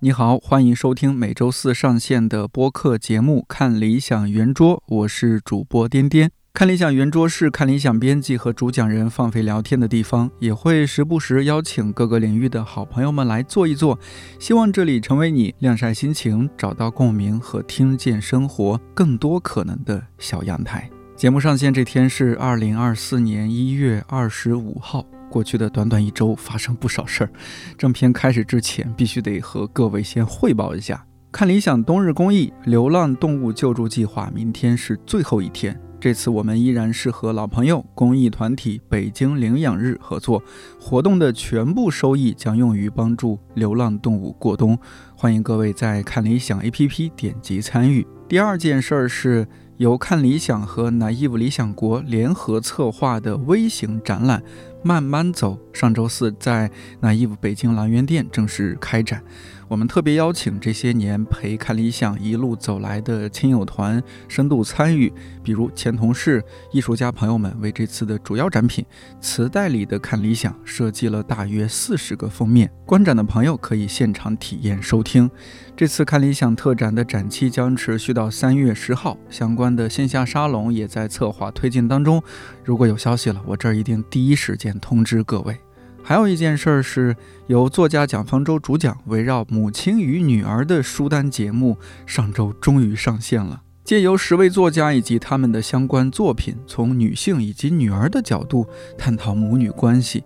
你好，欢迎收听每周四上线的播客节目《看理想圆桌》，我是主播颠颠。看理想圆桌是看理想编辑和主讲人放飞聊天的地方，也会时不时邀请各个领域的好朋友们来坐一坐。希望这里成为你晾晒心情、找到共鸣和听见生活更多可能的小阳台。节目上线这天是二零二四年一月二十五号。过去的短短一周发生不少事儿，正片开始之前，必须得和各位先汇报一下。看理想冬日公益流浪动物救助计划，明天是最后一天。这次我们依然是和老朋友公益团体北京领养日合作，活动的全部收益将用于帮助流浪动物过冬。欢迎各位在看理想 APP 点击参与。第二件事儿是。由看理想和 naive 理想国联合策划的微型展览《慢慢走》，上周四在 naive 北京兰园店正式开展。我们特别邀请这些年陪看理想一路走来的亲友团深度参与，比如前同事、艺术家朋友们为这次的主要展品——磁带里的看理想设计了大约四十个封面。观展的朋友可以现场体验收听。这次看理想特展的展期将持续到三月十号，相关的线下沙龙也在策划推进当中。如果有消息了，我这儿一定第一时间通知各位。还有一件事儿是，由作家蒋方舟主讲，围绕母亲与女儿的书单节目，上周终于上线了。借由十位作家以及他们的相关作品，从女性以及女儿的角度探讨母女关系。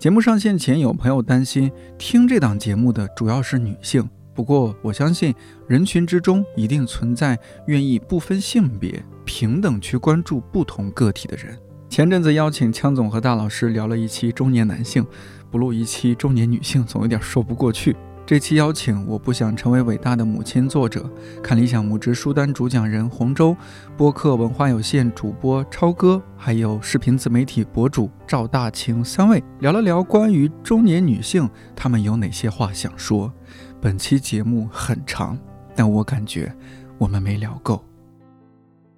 节目上线前，有朋友担心听这档节目的主要是女性，不过我相信人群之中一定存在愿意不分性别、平等去关注不同个体的人。前阵子邀请枪总和大老师聊了一期中年男性，不录一期中年女性总有点说不过去。这期邀请我不想成为伟大的母亲作者，看理想母职书单主讲人洪舟，播客文化有限主播超哥，还有视频自媒体博主赵大晴三位聊了聊关于中年女性，她们有哪些话想说。本期节目很长，但我感觉我们没聊够。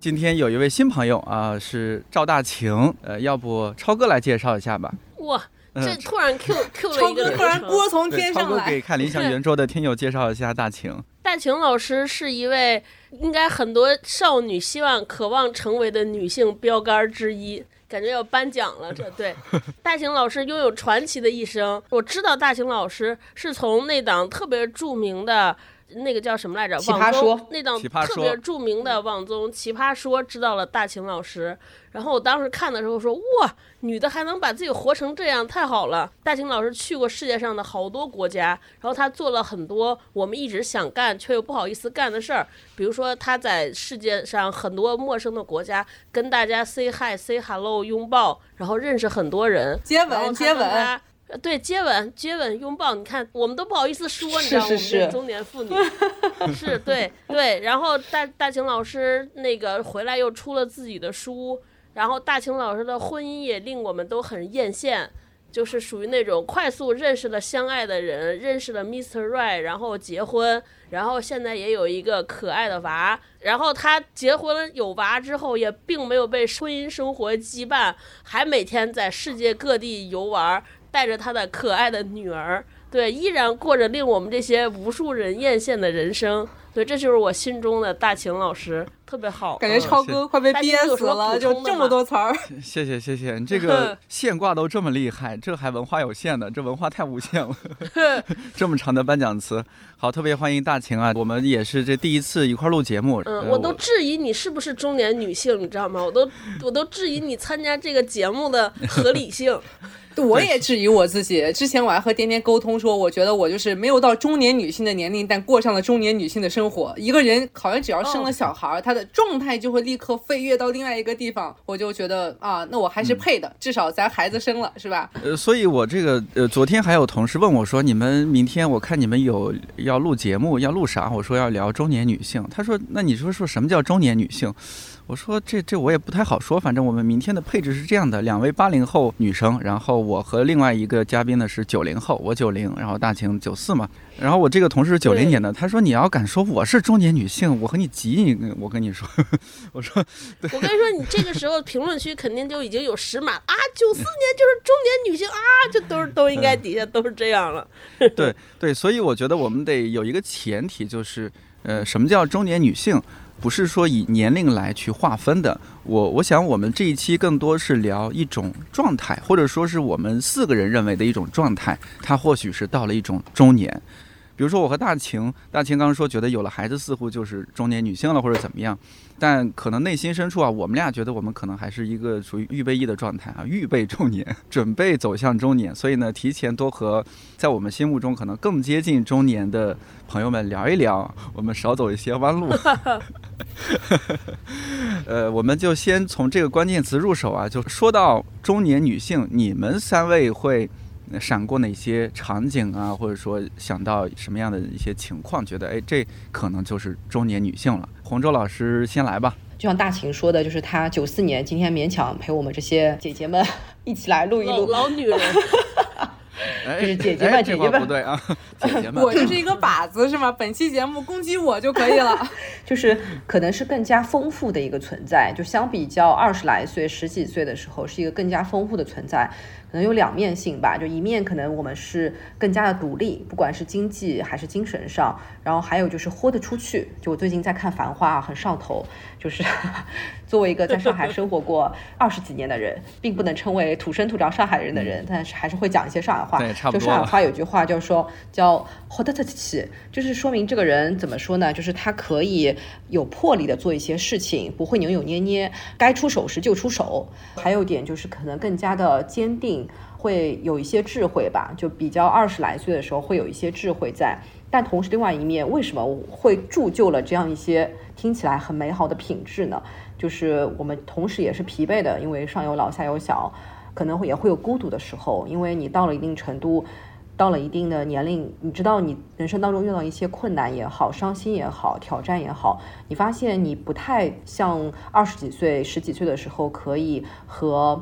今天有一位新朋友啊，是赵大晴。呃，要不超哥来介绍一下吧？哇，这突然 Q Q 了一个，突然锅从天上来。超哥给看理想圆桌的听友介绍一下大晴。大晴老师是一位应该很多少女希望、渴望成为的女性标杆之一，感觉要颁奖了。这对 大晴老师拥有传奇的一生。我知道大晴老师是从那档特别著名的。那个叫什么来着？奇葩说那档特别著名的网综《奇葩说》，知道了大秦老师。然后我当时看的时候说：“哇，女的还能把自己活成这样，太好了！”大秦老师去过世界上的好多国家，然后他做了很多我们一直想干却又不好意思干的事儿。比如说他在世界上很多陌生的国家跟大家 say hi、say hello、拥抱，然后认识很多人，接吻、接吻。对，接吻、接吻、拥抱，你看，我们都不好意思说，你知道，我们这中年妇女，是对对。然后大大晴老师那个回来又出了自己的书，然后大晴老师的婚姻也令我们都很艳羡，就是属于那种快速认识了相爱的人，认识了 Mr. Right，然后结婚，然后现在也有一个可爱的娃。然后他结婚了有娃之后，也并没有被婚姻生活羁绊，还每天在世界各地游玩。带着他的可爱的女儿，对，依然过着令我们这些无数人艳羡的人生。对，这就是我心中的大秦老师，特别好。感觉超哥快被憋死了，就这么多词儿。谢谢谢谢，你这个 现挂都这么厉害，这还文化有限的，这文化太无限了。这么长的颁奖词，好，特别欢迎大秦啊！我们也是这第一次一块录节目。嗯，我都质疑你是不是中年女性，你知道吗？我都我都质疑你参加这个节目的合理性。我也质疑我自己。之前我还和颠颠沟通说，我觉得我就是没有到中年女性的年龄，但过上了中年女性的生活。一个人好像只要生了小孩，他的状态就会立刻飞跃到另外一个地方。我就觉得啊，那我还是配的，至少咱孩子生了，是吧？呃，所以我这个呃，昨天还有同事问我说，你们明天我看你们有要录节目，要录啥？我说要聊中年女性。他说，那你说说什么叫中年女性？我说这这我也不太好说，反正我们明天的配置是这样的：两位八零后女生，然后我和另外一个嘉宾呢是九零后，我九零，然后大晴九四嘛。然后我这个同事是九零年的，他说你要敢说我是中年女性，我和你急你，我跟你说，我说，我跟你说，你这个时候评论区肯定就已经有十码啊，九四年就是中年女性啊，就都是都应该底下都是这样了。对对，所以我觉得我们得有一个前提，就是呃，什么叫中年女性？不是说以年龄来去划分的，我我想我们这一期更多是聊一种状态，或者说是我们四个人认为的一种状态，它或许是到了一种中年。比如说我和大晴，大晴刚刚说觉得有了孩子似乎就是中年女性了，或者怎么样，但可能内心深处啊，我们俩觉得我们可能还是一个属于预备役的状态啊，预备中年，准备走向中年，所以呢，提前多和在我们心目中可能更接近中年的朋友们聊一聊，我们少走一些弯路。呃，我们就先从这个关键词入手啊，就说到中年女性，你们三位会。闪过哪些场景啊，或者说想到什么样的一些情况，觉得哎，这可能就是中年女性了。洪舟老师先来吧。就像大秦说的，就是她九四年，今天勉强陪我们这些姐姐们一起来录一录。老女人。就是姐姐们，姐姐们不对啊，姐姐们，我就是一个靶子是吗？本期节目攻击我就可以了，就是可能是更加丰富的一个存在，就相比较二十来岁、十几岁的时候，是一个更加丰富的存在。可能有两面性吧，就一面可能我们是更加的独立，不管是经济还是精神上，然后还有就是豁得出去。就我最近在看《繁花》，很上头。就是 作为一个在上海生活过二十几年的人，并不能称为土生土长上海人的人，但是还是会讲一些上海话。就上海话有句话，就是说叫豁得出去，就是说明这个人怎么说呢？就是他可以有魄力的做一些事情，不会扭扭捏捏，该出手时就出手。还有一点就是可能更加的坚定。会有一些智慧吧，就比较二十来岁的时候会有一些智慧在，但同时另外一面，为什么会铸就了这样一些听起来很美好的品质呢？就是我们同时也是疲惫的，因为上有老下有小，可能会也会有孤独的时候，因为你到了一定程度，到了一定的年龄，你知道你人生当中遇到一些困难也好，伤心也好，挑战也好，你发现你不太像二十几岁、十几岁的时候可以和。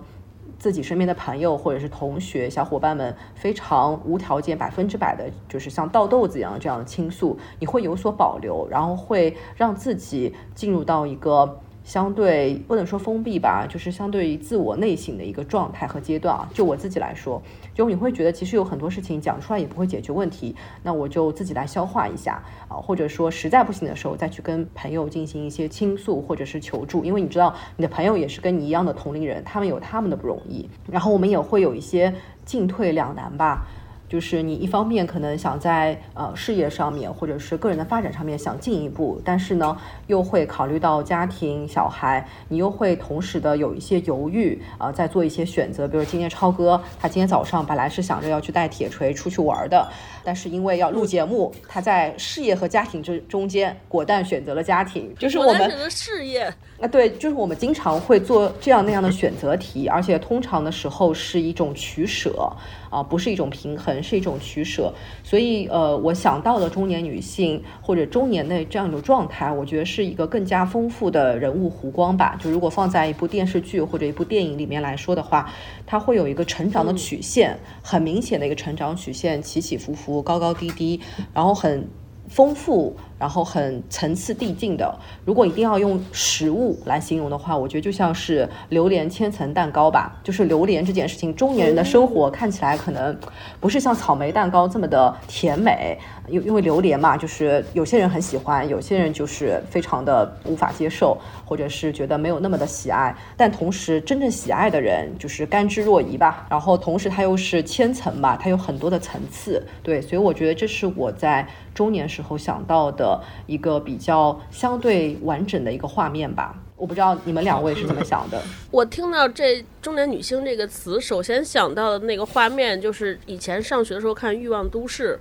自己身边的朋友或者是同学、小伙伴们非常无条件、百分之百的，就是像倒豆子一样这样倾诉，你会有所保留，然后会让自己进入到一个。相对不能说封闭吧，就是相对于自我内省的一个状态和阶段啊。就我自己来说，就你会觉得其实有很多事情讲出来也不会解决问题，那我就自己来消化一下啊，或者说实在不行的时候再去跟朋友进行一些倾诉或者是求助，因为你知道你的朋友也是跟你一样的同龄人，他们有他们的不容易，然后我们也会有一些进退两难吧。就是你一方面可能想在呃事业上面或者是个人的发展上面想进一步，但是呢又会考虑到家庭小孩，你又会同时的有一些犹豫啊，在做一些选择。比如今天超哥他今天早上本来是想着要去带铁锤出去玩的，但是因为要录节目，他在事业和家庭之中间果断选择了家庭。就是我们选择事业啊，对，就是我们经常会做这样那样的选择题，而且通常的时候是一种取舍。啊，不是一种平衡，是一种取舍。所以，呃，我想到的中年女性或者中年的这样一种状态，我觉得是一个更加丰富的人物弧光吧。就如果放在一部电视剧或者一部电影里面来说的话，它会有一个成长的曲线，很明显的一个成长曲线，起起伏伏，高高低低，然后很丰富。然后很层次递进的，如果一定要用食物来形容的话，我觉得就像是榴莲千层蛋糕吧。就是榴莲这件事情，中年人的生活看起来可能不是像草莓蛋糕这么的甜美，因因为榴莲嘛，就是有些人很喜欢，有些人就是非常的无法接受，或者是觉得没有那么的喜爱。但同时，真正喜爱的人就是甘之若饴吧。然后同时，它又是千层吧，它有很多的层次。对，所以我觉得这是我在中年时候想到的。一个比较相对完整的一个画面吧，我不知道你们两位是怎么想的。我听到这“中年女性”这个词，首先想到的那个画面就是以前上学的时候看《欲望都市》，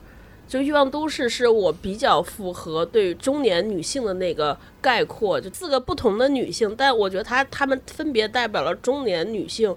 就《欲望都市》是我比较符合对中年女性的那个概括，就四个不同的女性，但我觉得她她们分别代表了中年女性。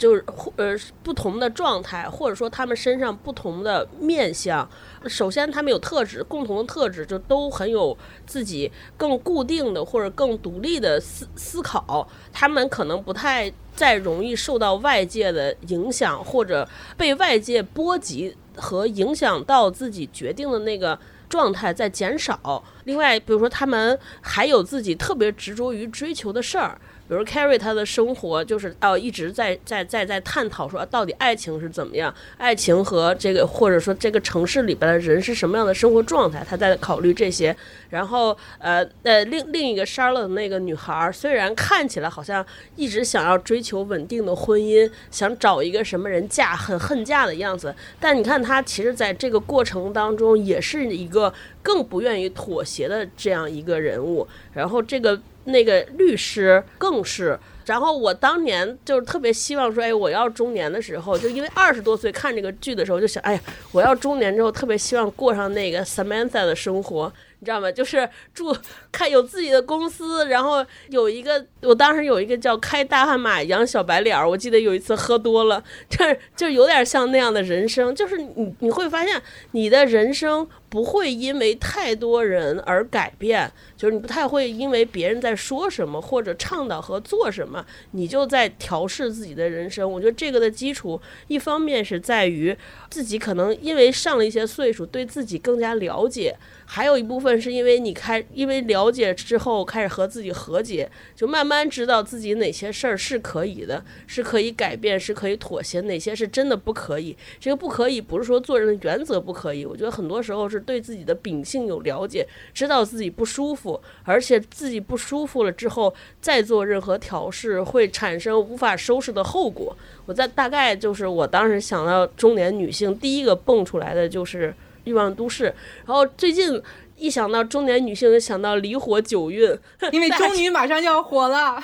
就是呃不同的状态，或者说他们身上不同的面相。首先，他们有特质，共同的特质就都很有自己更固定的或者更独立的思思考。他们可能不太再容易受到外界的影响，或者被外界波及和影响到自己决定的那个状态在减少。另外，比如说他们还有自己特别执着于追求的事儿。比如 Carrie 她的生活就是哦一直在在在在探讨说到底爱情是怎么样，爱情和这个或者说这个城市里边的人是什么样的生活状态，她在考虑这些。然后呃呃另另一个 Sharla 那个女孩，虽然看起来好像一直想要追求稳定的婚姻，想找一个什么人嫁，很恨嫁的样子，但你看她其实在这个过程当中也是一个更不愿意妥协的这样一个人物。然后这个。那个律师更是，然后我当年就是特别希望说，哎，我要中年的时候，就因为二十多岁看这个剧的时候，就想，哎呀，我要中年之后，特别希望过上那个 Samantha 的生活。你知道吗？就是住开有自己的公司，然后有一个，我当时有一个叫开大悍马养小白脸儿。我记得有一次喝多了，这 就有点像那样的人生。就是你你会发现，你的人生不会因为太多人而改变，就是你不太会因为别人在说什么或者倡导和做什么，你就在调试自己的人生。我觉得这个的基础，一方面是在于自己可能因为上了一些岁数，对自己更加了解。还有一部分是因为你开，因为了解之后开始和自己和解，就慢慢知道自己哪些事儿是可以的，是可以改变，是可以妥协，哪些是真的不可以。这个不可以不是说做人的原则不可以，我觉得很多时候是对自己的秉性有了解，知道自己不舒服，而且自己不舒服了之后再做任何调试会产生无法收拾的后果。我在大概就是我当时想到中年女性第一个蹦出来的就是。欲望都市，然后最近一想到中年女性，就想到离火九运，因为 终于马上就要火了。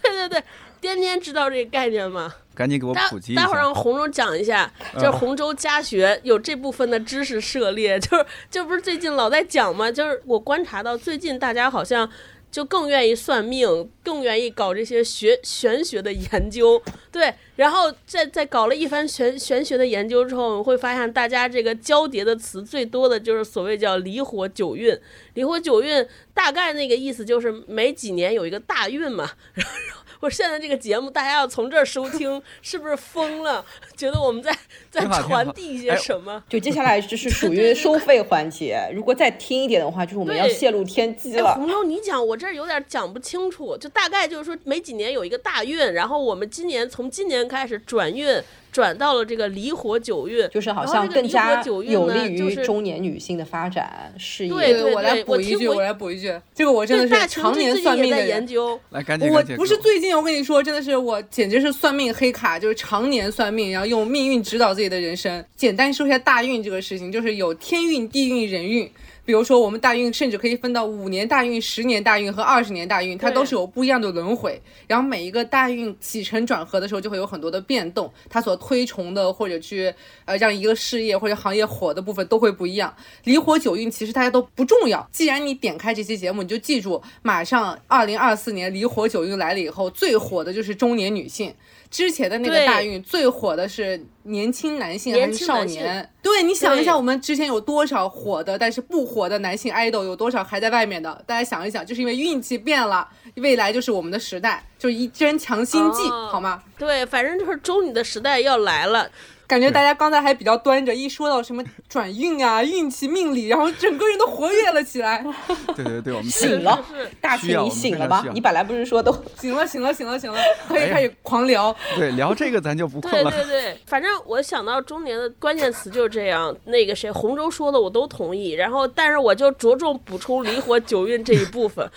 对 对对，颠颠知道这个概念吗？赶紧给我普及一下。待会儿让红州讲一下，就是洪州家学有这部分的知识涉猎，就是就不是最近老在讲吗？就是我观察到最近大家好像。就更愿意算命，更愿意搞这些学玄学的研究，对，然后在在搞了一番玄玄学的研究之后，我们会发现大家这个交叠的词最多的就是所谓叫离火九运，离火九运大概那个意思就是每几年有一个大运嘛，然后。我现在这个节目，大家要从这儿收听，是不是疯了？觉得我们在在传递一些什么？就接下来就是 属于收费环节，如果再听一点的话，就是我们要泄露天机了。红州，你讲，我这儿有点讲不清楚，就大概就是说，每几年有一个大运，然后我们今年从今年开始转运。转到了这个离火九运，就是好像更加有利于中年女性的发展事业。对对对，我来补一句，我来补一句，这个我真的是常年算命的研究。来，赶紧我不是最近，我跟你说，真的是我简直是算命黑卡，就是常年算命，然后用命运指导自己的人生。简单说一下大运这个事情，就是有天运、地运、人运。比如说，我们大运甚至可以分到五年大运、十年大运和二十年大运，它都是有不一样的轮回。然后每一个大运起承转合的时候，就会有很多的变动，它所推崇的或者去呃让一个事业或者行业火的部分都会不一样。离火九运其实大家都不重要，既然你点开这期节目，你就记住，马上二零二四年离火九运来了以后，最火的就是中年女性。之前的那个大运最火的是年轻男性还是少年？对你想一下，我们之前有多少火的，但是不火的男性 idol 有多少还在外面的？大家想一想，就是因为运气变了，未来就是我们的时代，就一针强心剂，好吗？对，反正就是中女的时代要来了。感觉大家刚才还比较端着，一说到什么转运啊、运气、命理，然后整个人都活跃了起来。对对对，我们醒了，大庆你醒了吧？你本来不是说都 醒了、醒了、醒了、醒了，可以开始狂聊。对，聊这个咱就不困了。对对对，反正我想到中年的关键词就是这样。那个谁，洪州说的我都同意，然后但是我就着重补充离火九运这一部分。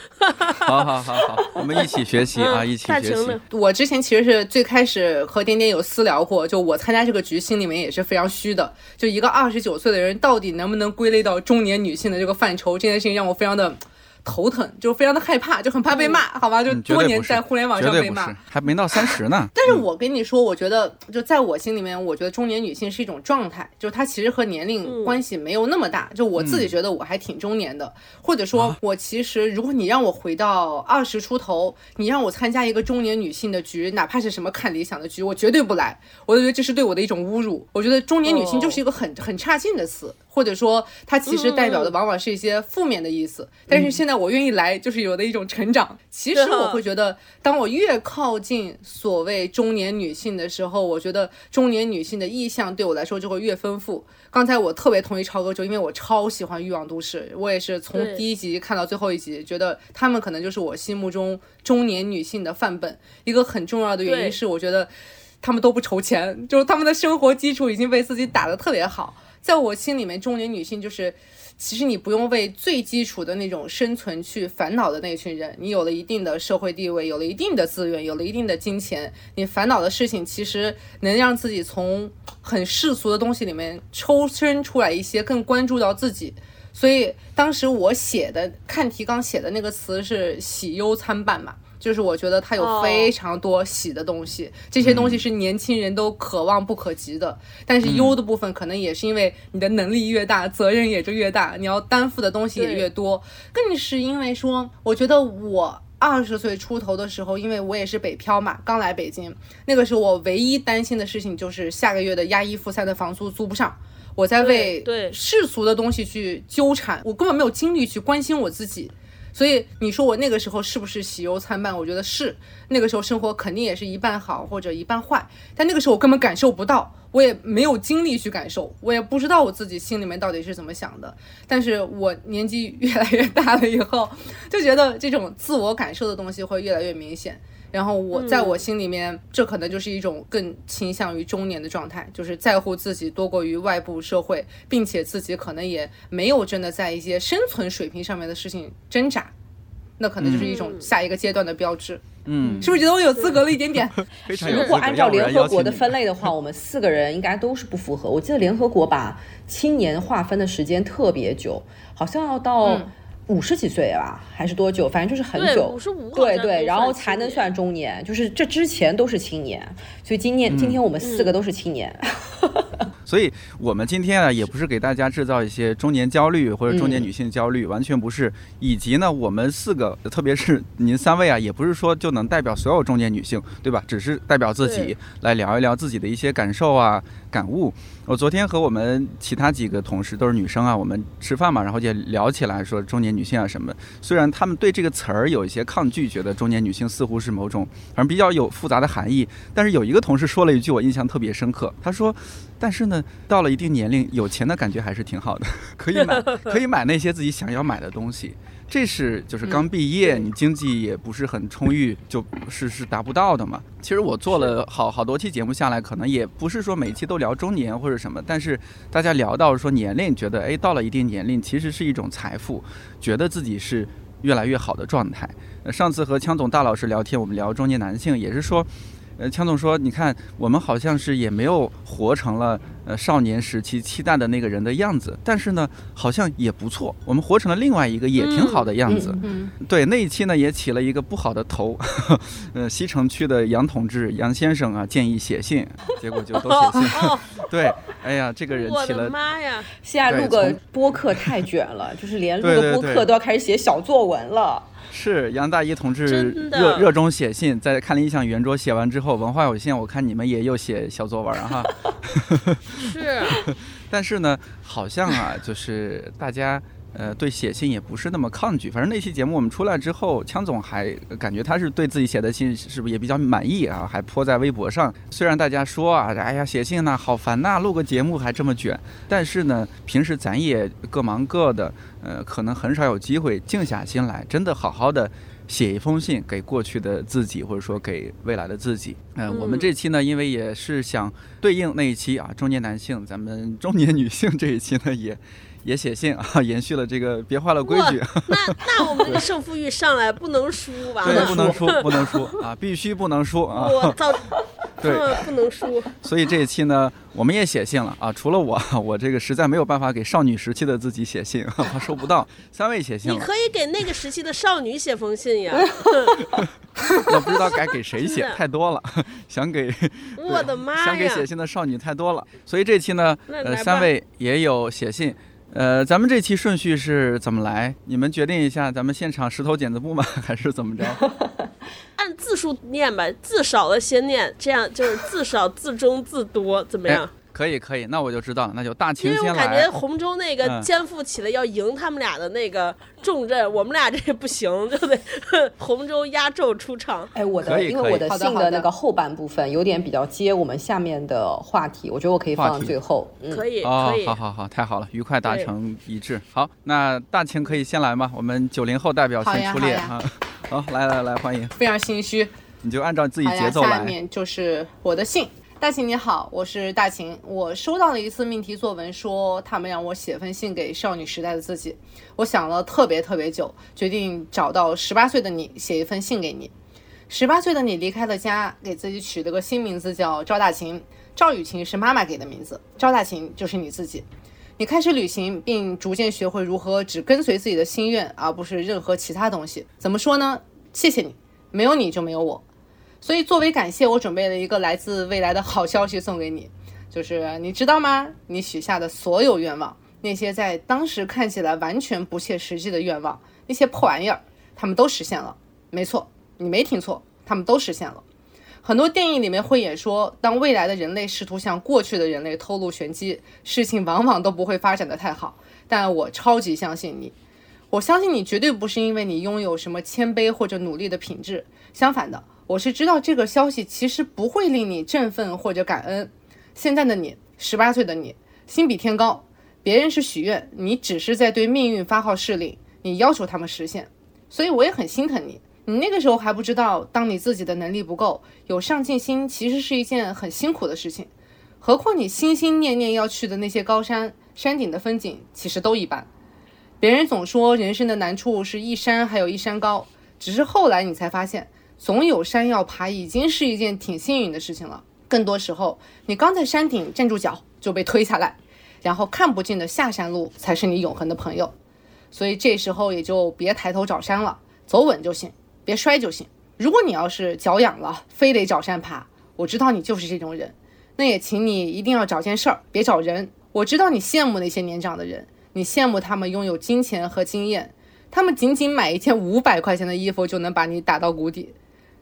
好好好好，我们一起学习啊，一起学习。我之前其实是最开始和点点有私聊过，就我参加这个局。心里面也是非常虚的，就一个二十九岁的人，到底能不能归类到中年女性的这个范畴？这件事情让我非常的头疼，就非常的害怕，就很怕被骂，好吧？就多年在互联网上被骂，还没到三十呢。但是我跟你说，我觉得就在我心里面，我觉得中年女性是一种状态，就是她其实和年龄关系没有那么大。就我自己觉得我还挺中年的，或者说，我其实如果你让我回到二十出头，你让我参加一个中年女性的局，哪怕是什么看理想的局，我绝对不来。我都觉得这是对我的一种侮辱。我觉得中年女性就是一个很很差劲的词。或者说，它其实代表的往往是一些负面的意思。但是现在我愿意来，就是有的一种成长。其实我会觉得，当我越靠近所谓中年女性的时候，我觉得中年女性的意向对我来说就会越丰富。刚才我特别同意超哥说，因为我超喜欢《欲望都市》，我也是从第一集看到最后一集，觉得他们可能就是我心目中中年女性的范本。一个很重要的原因是，我觉得他们都不愁钱，就是他们的生活基础已经被自己打得特别好。在我心里面，中年女性就是，其实你不用为最基础的那种生存去烦恼的那群人。你有了一定的社会地位，有了一定的资源，有了一定的金钱，你烦恼的事情其实能让自己从很世俗的东西里面抽身出来一些，更关注到自己。所以当时我写的看提纲写的那个词是喜忧参半嘛。就是我觉得它有非常多喜的东西，这些东西是年轻人都可望不可及的。但是忧的部分可能也是因为你的能力越大，责任也就越大，你要担负的东西也越多。更是因为说，我觉得我二十岁出头的时候，因为我也是北漂嘛，刚来北京，那个时候我唯一担心的事情就是下个月的押一付三的房租租不上，我在为世俗的东西去纠缠，我根本没有精力去关心我自己。所以你说我那个时候是不是喜忧参半？我觉得是，那个时候生活肯定也是一半好或者一半坏。但那个时候我根本感受不到，我也没有精力去感受，我也不知道我自己心里面到底是怎么想的。但是我年纪越来越大了以后，就觉得这种自我感受的东西会越来越明显。然后我在我心里面，这可能就是一种更倾向于中年的状态，就是在乎自己多过于外部社会，并且自己可能也没有真的在一些生存水平上面的事情挣扎，那可能就是一种下一个阶段的标志。嗯，是不是觉得我有资格了一点点？如果按照联合国的分 类的话，我们四个人应该都是不符合。我记得联合国把青年划分的时间特别久，好像要到。五十几岁吧，还是多久？反正就是很久。五十五。对对，然后才能算中年，就是这之前都是青年。所以今年今天我们四个都是青年。所以我们今天啊，也不是给大家制造一些中年焦虑或者中年女性焦虑，完全不是。以及呢，我们四个，特别是您三位啊，也不是说就能代表所有中年女性，对吧？只是代表自己来聊一聊自己的一些感受啊、感悟。我昨天和我们其他几个同事都是女生啊，我们吃饭嘛，然后就聊起来说中年女性啊什么。虽然他们对这个词儿有一些抗拒，觉得中年女性似乎是某种反正比较有复杂的含义，但是有一个同事说了一句我印象特别深刻，他说。但是呢，到了一定年龄，有钱的感觉还是挺好的，可以买，可以买那些自己想要买的东西。这是就是刚毕业，你经济也不是很充裕，就是是达不到的嘛。其实我做了好好多期节目下来，可能也不是说每期都聊中年或者什么，但是大家聊到说年龄，觉得哎，到了一定年龄，其实是一种财富，觉得自己是越来越好的状态。上次和枪总大老师聊天，我们聊中年男性，也是说。呃，强总说，你看，我们好像是也没有活成了呃少年时期期待的那个人的样子，但是呢，好像也不错，我们活成了另外一个也挺好的样子。对，那一期呢也起了一个不好的头，呃，西城区的杨同志杨先生啊建议写信，结果就都写信。对，哎呀，这个人起了。妈呀！现在录个播客太卷了，就是连录个播客都要开始写小作文了。是杨大一同志热热衷写信，在看理想圆桌写完之后，文化有限，我看你们也又写小作文哈。是，但是呢，好像啊，就是大家。呃，对写信也不是那么抗拒。反正那期节目我们出来之后，枪总还感觉他是对自己写的信是不是也比较满意啊？还泼在微博上。虽然大家说啊，哎呀，写信呢好烦呐，录个节目还这么卷。但是呢，平时咱也各忙各的，呃，可能很少有机会静下心来，真的好好的写一封信给过去的自己，或者说给未来的自己。嗯，我们这期呢，因为也是想对应那一期啊，中年男性，咱们中年女性这一期呢也。也写信啊，延续了这个别坏了规矩。那那我们这个胜负欲上来，不能输吧？对，不能输，不能输 啊，必须不能输啊！我操，对，不能输。所以这一期呢，我们也写信了啊。除了我，我这个实在没有办法给少女时期的自己写信，怕收不到。三位写信了，你可以给那个时期的少女写封信呀。我不知道该给谁写，太多了，想给我的妈呀，想给写信的少女太多了。所以这期呢，呃，三位也有写信。呃，咱们这期顺序是怎么来？你们决定一下，咱们现场石头剪子布吗？还是怎么着？按字数念吧，字少了先念，这样就是字少字中字多，怎么样？可以可以，那我就知道了，那就大秦先来。因为我感觉洪州那个肩负起了要赢他们俩的那个重任，我们俩这不行，对不对？洪州压轴出场。哎，我的，因为我的信的那个后半部分有点比较接我们下面的话题，我觉得我可以放到最后。可以，可以，好好好，太好了，愉快达成一致。好，那大秦可以先来吗？我们九零后代表先出列啊。好，来来来，欢迎。非常心虚，你就按照自己节奏来。下面就是我的信。大秦你好，我是大秦。我收到了一次命题作文，说他们让我写封信给少女时代的自己。我想了特别特别久，决定找到十八岁的你，写一封信给你。十八岁的你离开了家，给自己取了个新名字叫赵大秦。赵雨晴是妈妈给的名字，赵大秦就是你自己。你开始旅行，并逐渐学会如何只跟随自己的心愿，而不是任何其他东西。怎么说呢？谢谢你，没有你就没有我。所以，作为感谢，我准备了一个来自未来的好消息送给你，就是你知道吗？你许下的所有愿望，那些在当时看起来完全不切实际的愿望，那些破玩意儿，他们都实现了。没错，你没听错，他们都实现了。很多电影里面会演说，当未来的人类试图向过去的人类透露玄机，事情往往都不会发展的太好。但我超级相信你，我相信你绝对不是因为你拥有什么谦卑或者努力的品质，相反的。我是知道这个消息其实不会令你振奋或者感恩。现在的你，十八岁的你，心比天高。别人是许愿，你只是在对命运发号施令，你要求他们实现。所以我也很心疼你。你那个时候还不知道，当你自己的能力不够，有上进心其实是一件很辛苦的事情。何况你心心念念要去的那些高山，山顶的风景其实都一般。别人总说人生的难处是一山还有一山高，只是后来你才发现。总有山要爬，已经是一件挺幸运的事情了。更多时候，你刚在山顶站住脚就被推下来，然后看不见的下山路才是你永恒的朋友。所以这时候也就别抬头找山了，走稳就行，别摔就行。如果你要是脚痒了，非得找山爬，我知道你就是这种人，那也请你一定要找件事儿，别找人。我知道你羡慕那些年长的人，你羡慕他们拥有金钱和经验，他们仅仅买一件五百块钱的衣服就能把你打到谷底。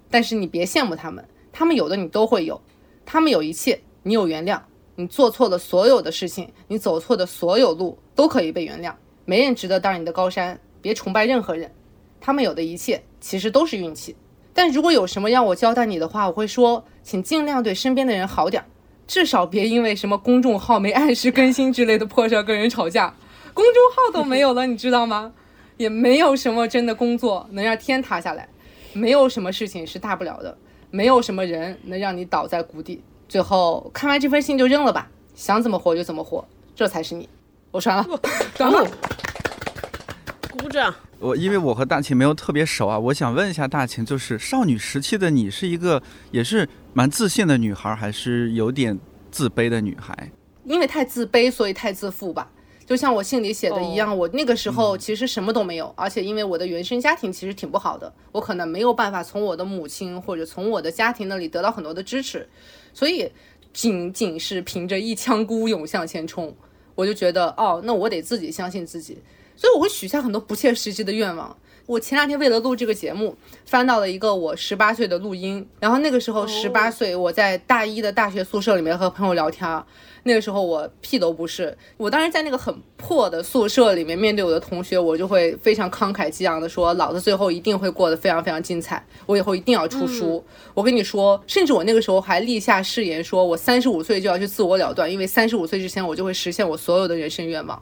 但是你别羡慕他们，他们有的你都会有，他们有一切，你有原谅，你做错的所有的事情，你走错的所有路都可以被原谅，没人值得当你的高山，别崇拜任何人，他们有的一切其实都是运气。但如果有什么让我交代你的话，我会说，请尽量对身边的人好点儿，至少别因为什么公众号没按时更新之类的破事儿跟人吵架，公众号都没有了，你知道吗？也没有什么真的工作能让天塌下来。没有什么事情是大不了的，没有什么人能让你倒在谷底。最后看完这封信就扔了吧，想怎么活就怎么活，这才是你。我传了，断了。鼓掌。我因为我和大秦没有特别熟啊，我想问一下大秦，就是少女时期的你是一个也是蛮自信的女孩，还是有点自卑的女孩？因为太自卑，所以太自负吧。就像我信里写的一样，我那个时候其实什么都没有，而且因为我的原生家庭其实挺不好的，我可能没有办法从我的母亲或者从我的家庭那里得到很多的支持，所以仅仅是凭着一腔孤勇向前冲，我就觉得哦，那我得自己相信自己，所以我会许下很多不切实际的愿望。我前两天为了录这个节目，翻到了一个我十八岁的录音，然后那个时候十八岁，我在大一的大学宿舍里面和朋友聊天。那个时候我屁都不是，我当时在那个很破的宿舍里面，面对我的同学，我就会非常慷慨激昂的说，老子最后一定会过得非常非常精彩，我以后一定要出书。我跟你说，甚至我那个时候还立下誓言，说我三十五岁就要去自我了断，因为三十五岁之前我就会实现我所有的人生愿望。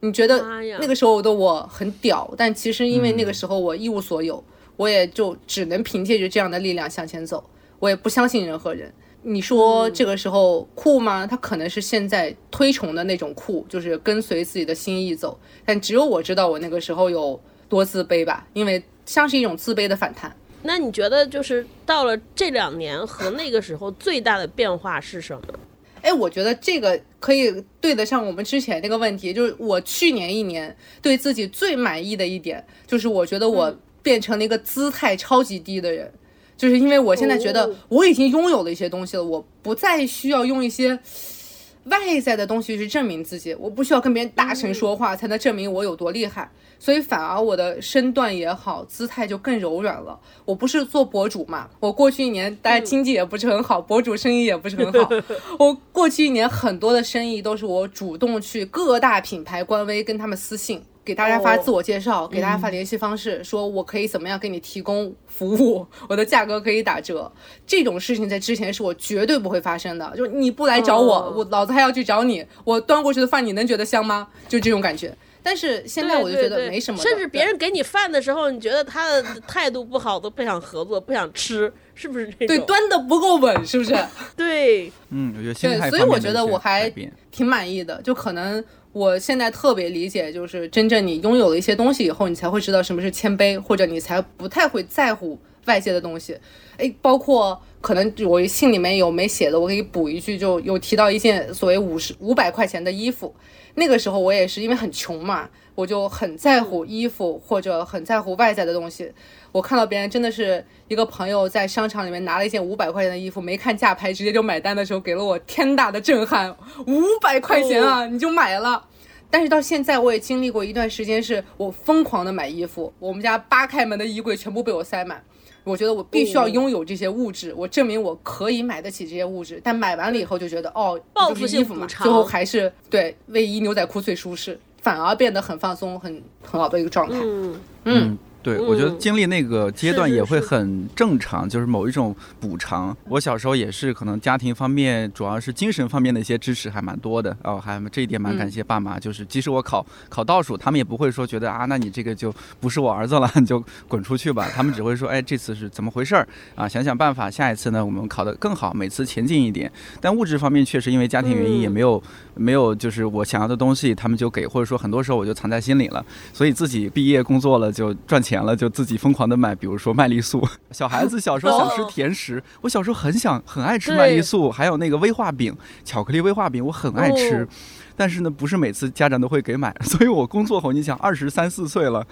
你觉得那个时候的我很屌，但其实因为那个时候我一无所有，我也就只能凭借着这样的力量向前走，我也不相信任何人。你说这个时候酷吗？他可能是现在推崇的那种酷，就是跟随自己的心意走。但只有我知道我那个时候有多自卑吧，因为像是一种自卑的反弹。那你觉得就是到了这两年和那个时候最大的变化是什么？哎，我觉得这个可以对得上我们之前那个问题，就是我去年一年对自己最满意的一点，就是我觉得我变成了一个姿态超级低的人，就是因为我现在觉得我已经拥有了一些东西了，我不再需要用一些外在的东西去证明自己，我不需要跟别人大声说话才能证明我有多厉害。所以反而我的身段也好，姿态就更柔软了。我不是做博主嘛，我过去一年大家经济也不是很好，博主生意也不是很好。我过去一年很多的生意都是我主动去各大品牌官微跟他们私信，给大家发自我介绍，给大家发联系方式，说我可以怎么样给你提供服务，我的价格可以打折。这种事情在之前是我绝对不会发生的，就是你不来找我，我老子还要去找你，我端过去的饭你能觉得香吗？就这种感觉。但是现在我就觉得没什么，甚至别人给你饭的时候，你觉得他的态度不好，都不想合作，不想吃，是不是这种？对，端的不够稳，是不是？对，嗯，我觉得对，所以我觉得我还挺满意的。就可能我现在特别理解，就是真正你拥有了一些东西以后，你才会知道什么是谦卑，或者你才不太会在乎外界的东西。哎，包括可能我信里面有没写的，我可以补一句，就有提到一件所谓五十五百块钱的衣服。那个时候我也是因为很穷嘛，我就很在乎衣服或者很在乎外在的东西。我看到别人真的是一个朋友在商场里面拿了一件五百块钱的衣服，没看价牌直接就买单的时候，给了我天大的震撼。五百块钱啊，你就买了。但是到现在我也经历过一段时间，是我疯狂的买衣服，我们家八开门的衣柜全部被我塞满。我觉得我必须要拥有这些物质，我证明我可以买得起这些物质。但买完了以后就觉得，哦，报复性补偿，最后还是对卫衣牛仔裤最舒适，反而变得很放松，很很好的一个状态。嗯嗯。对，我觉得经历那个阶段也会很正常，就是某一种补偿。我小时候也是，可能家庭方面主要是精神方面的一些支持还蛮多的哦，还这一点蛮感谢爸妈。就是即使我考考倒数，他们也不会说觉得啊，那你这个就不是我儿子了，你就滚出去吧。他们只会说，哎，这次是怎么回事儿啊？想想办法，下一次呢，我们考得更好，每次前进一点。但物质方面确实因为家庭原因也没有没有，就是我想要的东西他们就给，或者说很多时候我就藏在心里了。所以自己毕业工作了就赚钱。钱了就自己疯狂的买，比如说麦丽素。小孩子小时候想吃甜食，我小时候很想很爱吃麦丽素，还有那个威化饼，巧克力威化饼，我很爱吃。但是呢，不是每次家长都会给买，所以我工作后，你想二十三四岁了。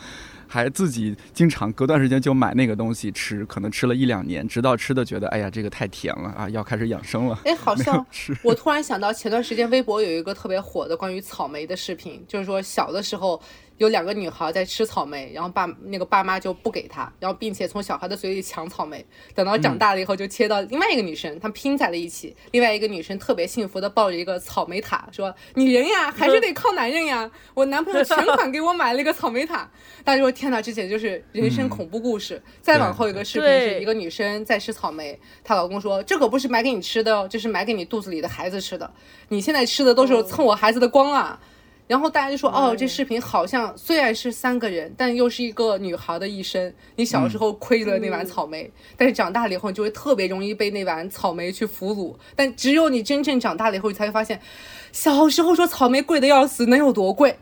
还自己经常隔段时间就买那个东西吃，可能吃了一两年，直到吃的觉得哎呀这个太甜了啊，要开始养生了。哎，好像我突然想到前段时间微博有一个特别火的关于草莓的视频，就是说小的时候有两个女孩在吃草莓，然后爸那个爸妈就不给她，然后并且从小孩的嘴里抢草莓，等到长大了以后就切到另外一个女生，她们拼在了一起，另外一个女生特别幸福的抱着一个草莓塔，说女人呀还是得靠男人呀，我男朋友全款给我买了一个草莓塔，大家说。天哪，这简直就是人生恐怖故事。再往后一个视频，是一个女生在吃草莓，她老公说：“这可不是买给你吃的哦，这是买给你肚子里的孩子吃的。你现在吃的都是蹭我孩子的光啊！”然后大家就说：“哦，这视频好像虽然是三个人，但又是一个女孩的一生。你小时候亏了那碗草莓，但是长大了以后，你就会特别容易被那碗草莓去俘虏。但只有你真正长大了以后，你才会发现，小时候说草莓贵的要死，能有多贵？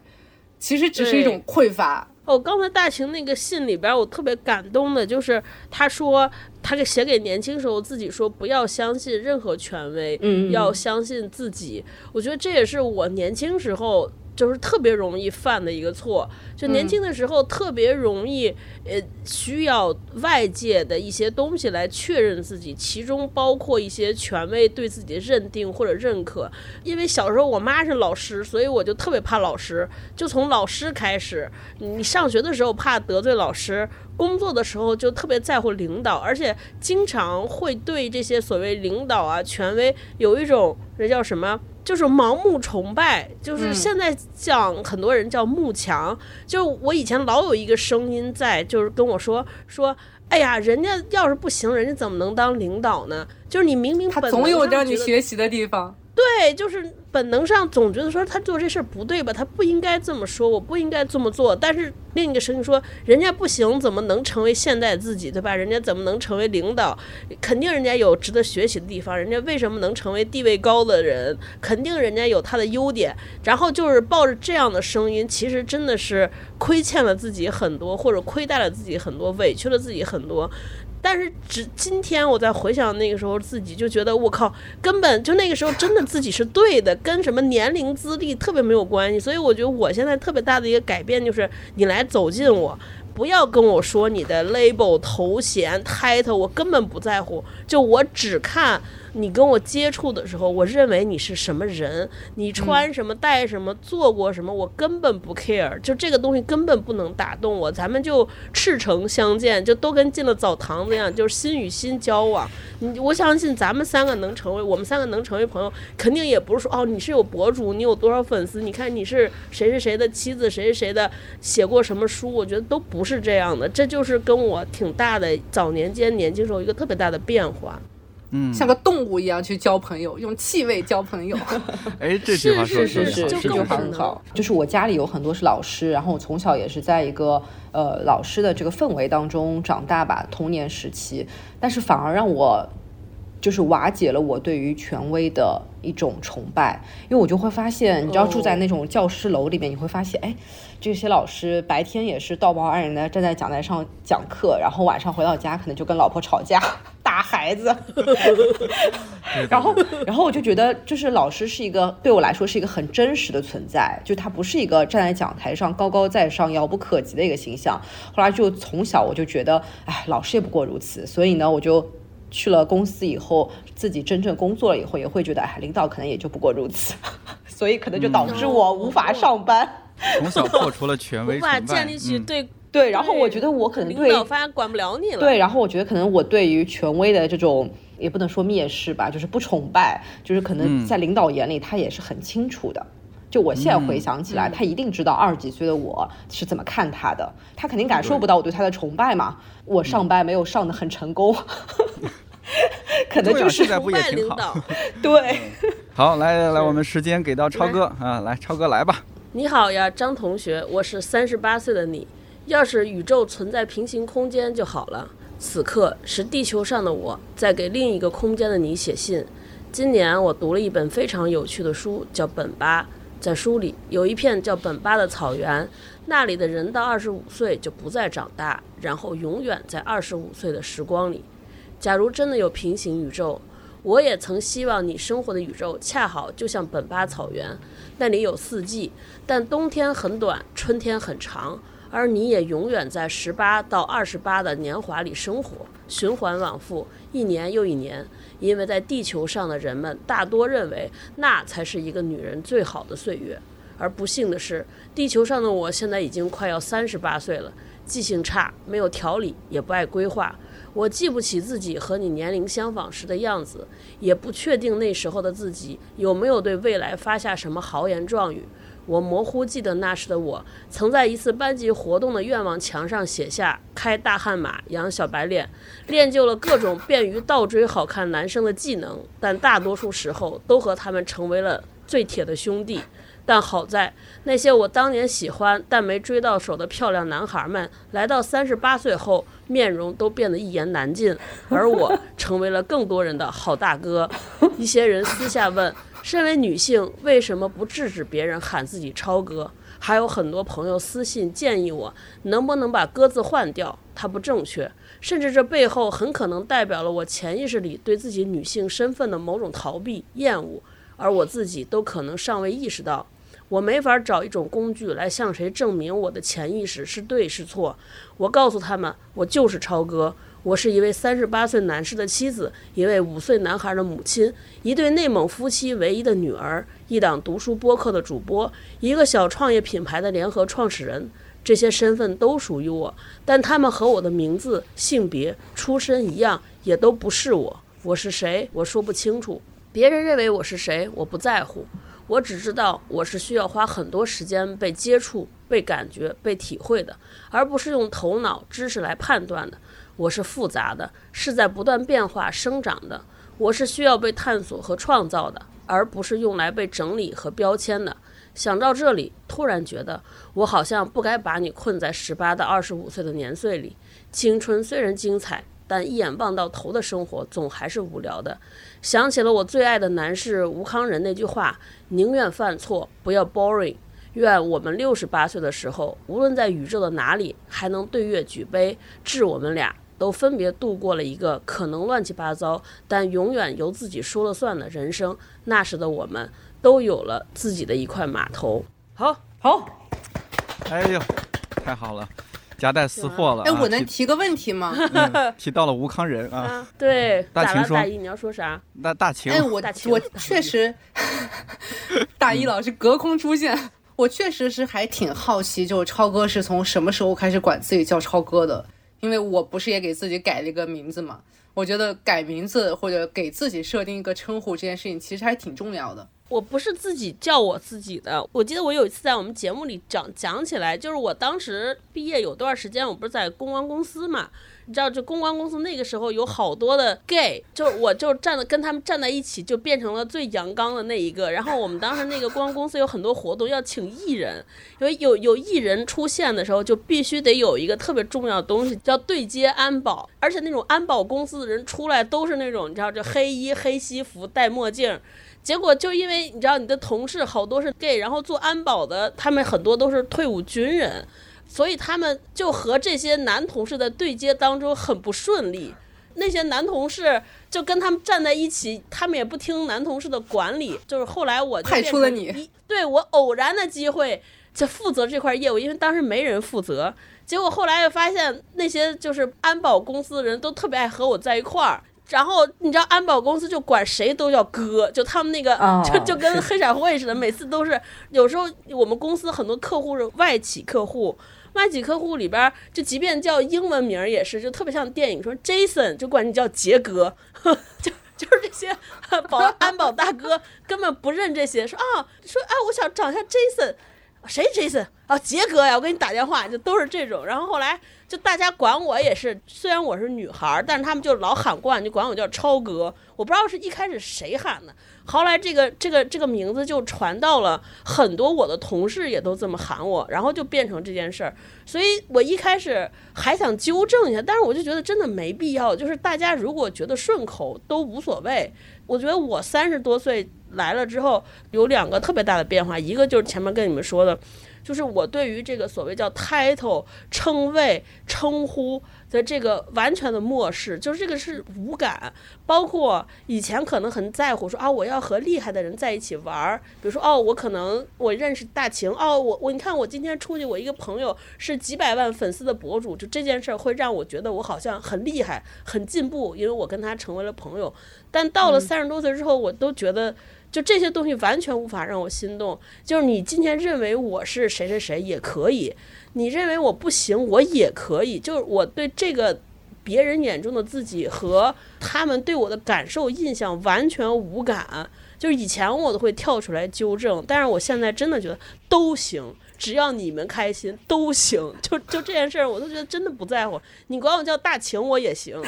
其实只是一种匮乏。”哦，刚才大晴那个信里边，我特别感动的，就是他说他给写给年轻时候自己说，不要相信任何权威，嗯，要相信自己。我觉得这也是我年轻时候。就是特别容易犯的一个错，就年轻的时候特别容易，呃，需要外界的一些东西来确认自己，其中包括一些权威对自己的认定或者认可。因为小时候我妈是老师，所以我就特别怕老师，就从老师开始。你上学的时候怕得罪老师，工作的时候就特别在乎领导，而且经常会对这些所谓领导啊、权威有一种那叫什么？就是盲目崇拜，就是现在讲很多人叫慕强。就我以前老有一个声音在，就是跟我说说，哎呀，人家要是不行，人家怎么能当领导呢？就是你明明他总有让你学习的地方。对，就是本能上总觉得说他做这事儿不对吧，他不应该这么说，我不应该这么做。但是另一个声音说，人家不行，怎么能成为现在自己，对吧？人家怎么能成为领导？肯定人家有值得学习的地方。人家为什么能成为地位高的人？肯定人家有他的优点。然后就是抱着这样的声音，其实真的是亏欠了自己很多，或者亏待了自己很多，委屈了自己很多。但是只今天我在回想那个时候自己，就觉得我靠，根本就那个时候真的自己是对的，跟什么年龄资历特别没有关系。所以我觉得我现在特别大的一个改变就是，你来走近我，不要跟我说你的 label 头衔 title，我根本不在乎，就我只看。你跟我接触的时候，我认为你是什么人，你穿什么、戴什么、做过什么，我根本不 care，就这个东西根本不能打动我。咱们就赤诚相见，就都跟进了澡堂子一样，就是心与心交往。你我相信咱们三个能成为，我们三个能成为朋友，肯定也不是说哦，你是有博主，你有多少粉丝，你看你是谁谁谁的妻子，谁谁谁的写过什么书，我觉得都不是这样的。这就是跟我挺大的早年间年轻时候一个特别大的变化。嗯，像个动物一样去交朋友，用气味交朋友。哎，这句话说是是是，这句话很好。就是我家里有很多是老师，然后我从小也是在一个呃老师的这个氛围当中长大吧，童年时期。但是反而让我就是瓦解了我对于权威的一种崇拜，因为我就会发现，你知道住在那种教师楼里面，你会发现，哎。这些老师白天也是道貌岸然的站在讲台上讲课，然后晚上回到家可能就跟老婆吵架、打孩子。然后，然后我就觉得，就是老师是一个对我来说是一个很真实的存在，就他不是一个站在讲台上高高在上、遥不可及的一个形象。后来就从小我就觉得，哎，老师也不过如此。所以呢，我就去了公司以后，自己真正工作了以后，也会觉得，哎，领导可能也就不过如此。所以可能就导致我无法上班。从小破除了权威，无法建立起对对，然后我觉得我可能对领导发现管不了你了。对，然后我觉得可能我对于权威的这种也不能说蔑视吧，就是不崇拜，就是可能在领导眼里他也是很清楚的。就我现在回想起来，他一定知道二十几岁的我是怎么看他的，他肯定感受不到我对他的崇拜嘛。我上班没有上的很成功，可能就是崇拜领导。对，好，来来来，我们时间给到超哥啊，来超哥来吧。你好呀，张同学，我是三十八岁的你。要是宇宙存在平行空间就好了。此刻是地球上的我在给另一个空间的你写信。今年我读了一本非常有趣的书，叫《本巴》。在书里有一片叫本巴的草原，那里的人到二十五岁就不再长大，然后永远在二十五岁的时光里。假如真的有平行宇宙，我也曾希望你生活的宇宙恰好就像本巴草原。那里有四季，但冬天很短，春天很长，而你也永远在十八到二十八的年华里生活，循环往复，一年又一年。因为在地球上的人们大多认为那才是一个女人最好的岁月，而不幸的是，地球上的我现在已经快要三十八岁了，记性差，没有条理，也不爱规划。我记不起自己和你年龄相仿时的样子，也不确定那时候的自己有没有对未来发下什么豪言壮语。我模糊记得那时的我，曾在一次班级活动的愿望墙上写下“开大悍马，养小白脸”，练就了各种便于倒追好看男生的技能，但大多数时候都和他们成为了最铁的兄弟。但好在那些我当年喜欢但没追到手的漂亮男孩们，来到三十八岁后，面容都变得一言难尽，而我 成为了更多人的好大哥。一些人私下问：身为女性，为什么不制止别人喊自己超哥？还有很多朋友私信建议我，能不能把“哥”字换掉？它不正确，甚至这背后很可能代表了我潜意识里对自己女性身份的某种逃避、厌恶，而我自己都可能尚未意识到。我没法找一种工具来向谁证明我的潜意识是对是错。我告诉他们，我就是超哥，我是一位三十八岁男士的妻子，一位五岁男孩的母亲，一对内蒙夫妻唯一的女儿，一档读书播客的主播，一个小创业品牌的联合创始人。这些身份都属于我，但他们和我的名字、性别、出身一样，也都不是我。我是谁？我说不清楚。别人认为我是谁，我不在乎。我只知道，我是需要花很多时间被接触、被感觉、被体会的，而不是用头脑知识来判断的。我是复杂的，是在不断变化、生长的。我是需要被探索和创造的。而不是用来被整理和标签的。想到这里，突然觉得我好像不该把你困在十八到二十五岁的年岁里。青春虽然精彩，但一眼望到头的生活总还是无聊的。想起了我最爱的男士吴康仁那句话：“宁愿犯错，不要 boring。”愿我们六十八岁的时候，无论在宇宙的哪里，还能对月举杯，致我们俩都分别度过了一个可能乱七八糟，但永远由自己说了算的人生。那时的我们。都有了自己的一块码头，好好，哎呦，太好了，夹带私货了。哎，我能提个问题吗？提到了吴康仁啊，对，大秦说，大一你要说啥？那大秦，哎，我我确实，大一老师隔空出现，我确实是还挺好奇，就是超哥是从什么时候开始管自己叫超哥的？因为我不是也给自己改了一个名字嘛，我觉得改名字或者给自己设定一个称呼这件事情，其实还挺重要的。我不是自己叫我自己的，我记得我有一次在我们节目里讲讲起来，就是我当时毕业有段时间，我不是在公关公司嘛，你知道，就公关公司那个时候有好多的 gay，就我就站的跟他们站在一起，就变成了最阳刚的那一个。然后我们当时那个公关公司有很多活动要请艺人，因为有有艺人出现的时候，就必须得有一个特别重要的东西叫对接安保，而且那种安保公司的人出来都是那种你知道，就黑衣黑西服戴墨镜。结果就因为你知道你的同事好多是 gay，然后做安保的，他们很多都是退伍军人，所以他们就和这些男同事的对接当中很不顺利。那些男同事就跟他们站在一起，他们也不听男同事的管理。就是后来我派出了你，对我偶然的机会就负责这块业务，因为当时没人负责。结果后来又发现那些就是安保公司的人都特别爱和我在一块儿。然后你知道安保公司就管谁都叫哥，就他们那个 就就跟黑社会似的，每次都是有时候我们公司很多客户是外企客户，外籍客户里边就即便叫英文名也是，就特别像电影说 Jason 就管你叫杰哥，就就是这些 保 安保大哥根本不认这些，说啊说哎我想找一下 Jason，谁 Jason 啊杰哥呀，我给你打电话就都是这种，然后后来。就大家管我也是，虽然我是女孩儿，但是他们就老喊惯，就管我叫超哥。我不知道是一开始谁喊的，后来这个这个这个名字就传到了很多我的同事也都这么喊我，然后就变成这件事儿。所以我一开始还想纠正一下，但是我就觉得真的没必要。就是大家如果觉得顺口都无所谓。我觉得我三十多岁来了之后，有两个特别大的变化，一个就是前面跟你们说的。就是我对于这个所谓叫 title 称谓称呼的这个完全的漠视，就是这个是无感。包括以前可能很在乎，说啊我要和厉害的人在一起玩儿，比如说哦我可能我认识大晴，哦我我你看我今天出去，我一个朋友是几百万粉丝的博主，就这件事儿会让我觉得我好像很厉害、很进步，因为我跟他成为了朋友。但到了三十多岁之后，我都觉得。就这些东西完全无法让我心动。就是你今天认为我是谁谁谁也可以，你认为我不行我也可以。就是我对这个别人眼中的自己和他们对我的感受印象完全无感。就是以前我都会跳出来纠正，但是我现在真的觉得都行。只要你们开心都行，就就这件事儿，我都觉得真的不在乎。你管我叫大晴，我也行。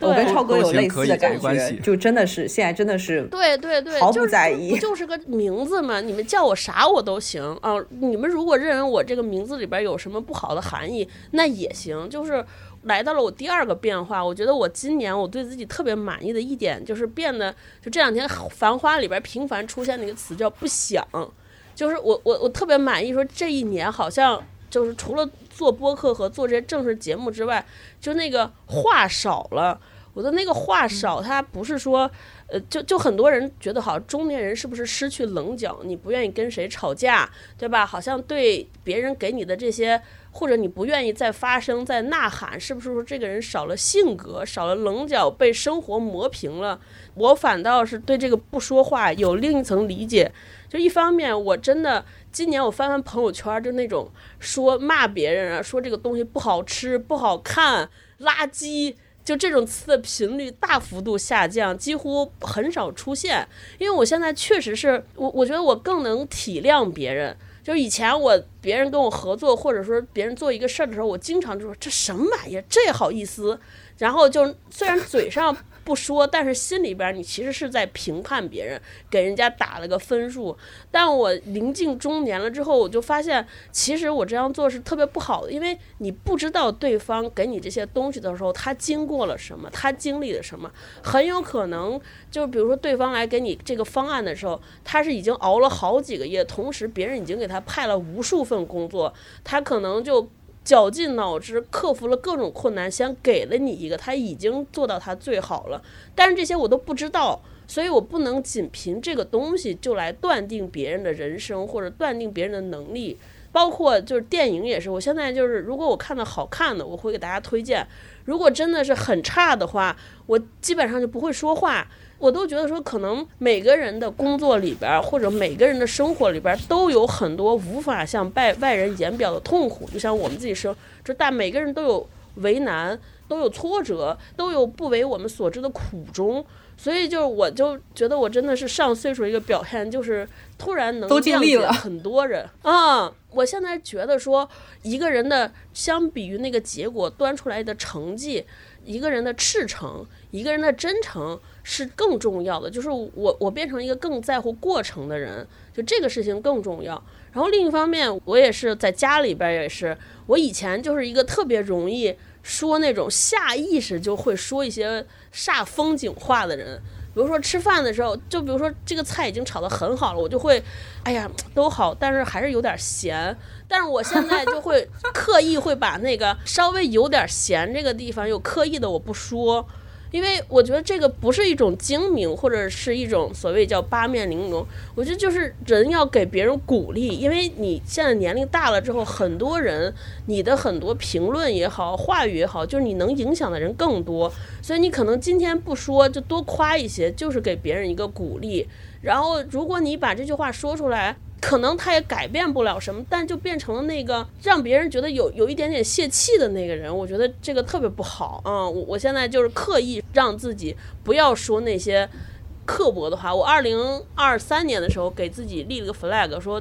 我跟超哥有类似的感觉，就真的是现在真的是对对对，毫不在意，不就是个名字嘛？你们叫我啥我都行啊。你们如果认为我这个名字里边有什么不好的含义，那也行。就是来到了我第二个变化，我觉得我今年我对自己特别满意的一点，就是变得就这两天《繁花》里边频繁出现的一个词叫不想。就是我我我特别满意，说这一年好像就是除了做播客和做这些正式节目之外，就那个话少了。我的那个话少，他不是说，呃，就就很多人觉得，好像中年人是不是失去棱角？你不愿意跟谁吵架，对吧？好像对别人给你的这些，或者你不愿意再发声、再呐喊，是不是说这个人少了性格、少了棱角，被生活磨平了？我反倒是对这个不说话有另一层理解。就一方面，我真的今年我翻翻朋友圈，就那种说骂别人啊，说这个东西不好吃、不好看、垃圾，就这种词的频率大幅度下降，几乎很少出现。因为我现在确实是我，我觉得我更能体谅别人。就以前我别人跟我合作，或者说别人做一个事儿的时候，我经常就说这什么玩意儿，这好意思。然后就虽然嘴上。不说，但是心里边你其实是在评判别人，给人家打了个分数。但我临近中年了之后，我就发现，其实我这样做是特别不好的，因为你不知道对方给你这些东西的时候，他经过了什么，他经历了什么，很有可能就比如说对方来给你这个方案的时候，他是已经熬了好几个月，同时别人已经给他派了无数份工作，他可能就。绞尽脑汁克服了各种困难，想给了你一个，他已经做到他最好了。但是这些我都不知道，所以我不能仅凭这个东西就来断定别人的人生或者断定别人的能力。包括就是电影也是，我现在就是如果我看到好看的，我会给大家推荐；如果真的是很差的话，我基本上就不会说话。我都觉得说，可能每个人的工作里边，或者每个人的生活里边，都有很多无法向外外人言表的痛苦。就像我们自己生，就但每个人都有为难，都有挫折，都有不为我们所知的苦衷。所以，就我就觉得，我真的是上岁数一个表现，就是突然能谅解很多人啊。我现在觉得说，一个人的相比于那个结果端出来的成绩，一个人的赤诚，一个人的真诚。是更重要的，就是我我变成一个更在乎过程的人，就这个事情更重要。然后另一方面，我也是在家里边也是，我以前就是一个特别容易说那种下意识就会说一些煞风景话的人。比如说吃饭的时候，就比如说这个菜已经炒得很好了，我就会，哎呀都好，但是还是有点咸。但是我现在就会 刻意会把那个稍微有点咸这个地方又刻意的我不说。因为我觉得这个不是一种精明，或者是一种所谓叫八面玲珑。我觉得就是人要给别人鼓励，因为你现在年龄大了之后，很多人你的很多评论也好，话语也好，就是你能影响的人更多。所以你可能今天不说，就多夸一些，就是给别人一个鼓励。然后如果你把这句话说出来。可能他也改变不了什么，但就变成了那个让别人觉得有有一点点泄气的那个人。我觉得这个特别不好啊！我我现在就是刻意让自己不要说那些刻薄的话。我二零二三年的时候给自己立了个 flag，说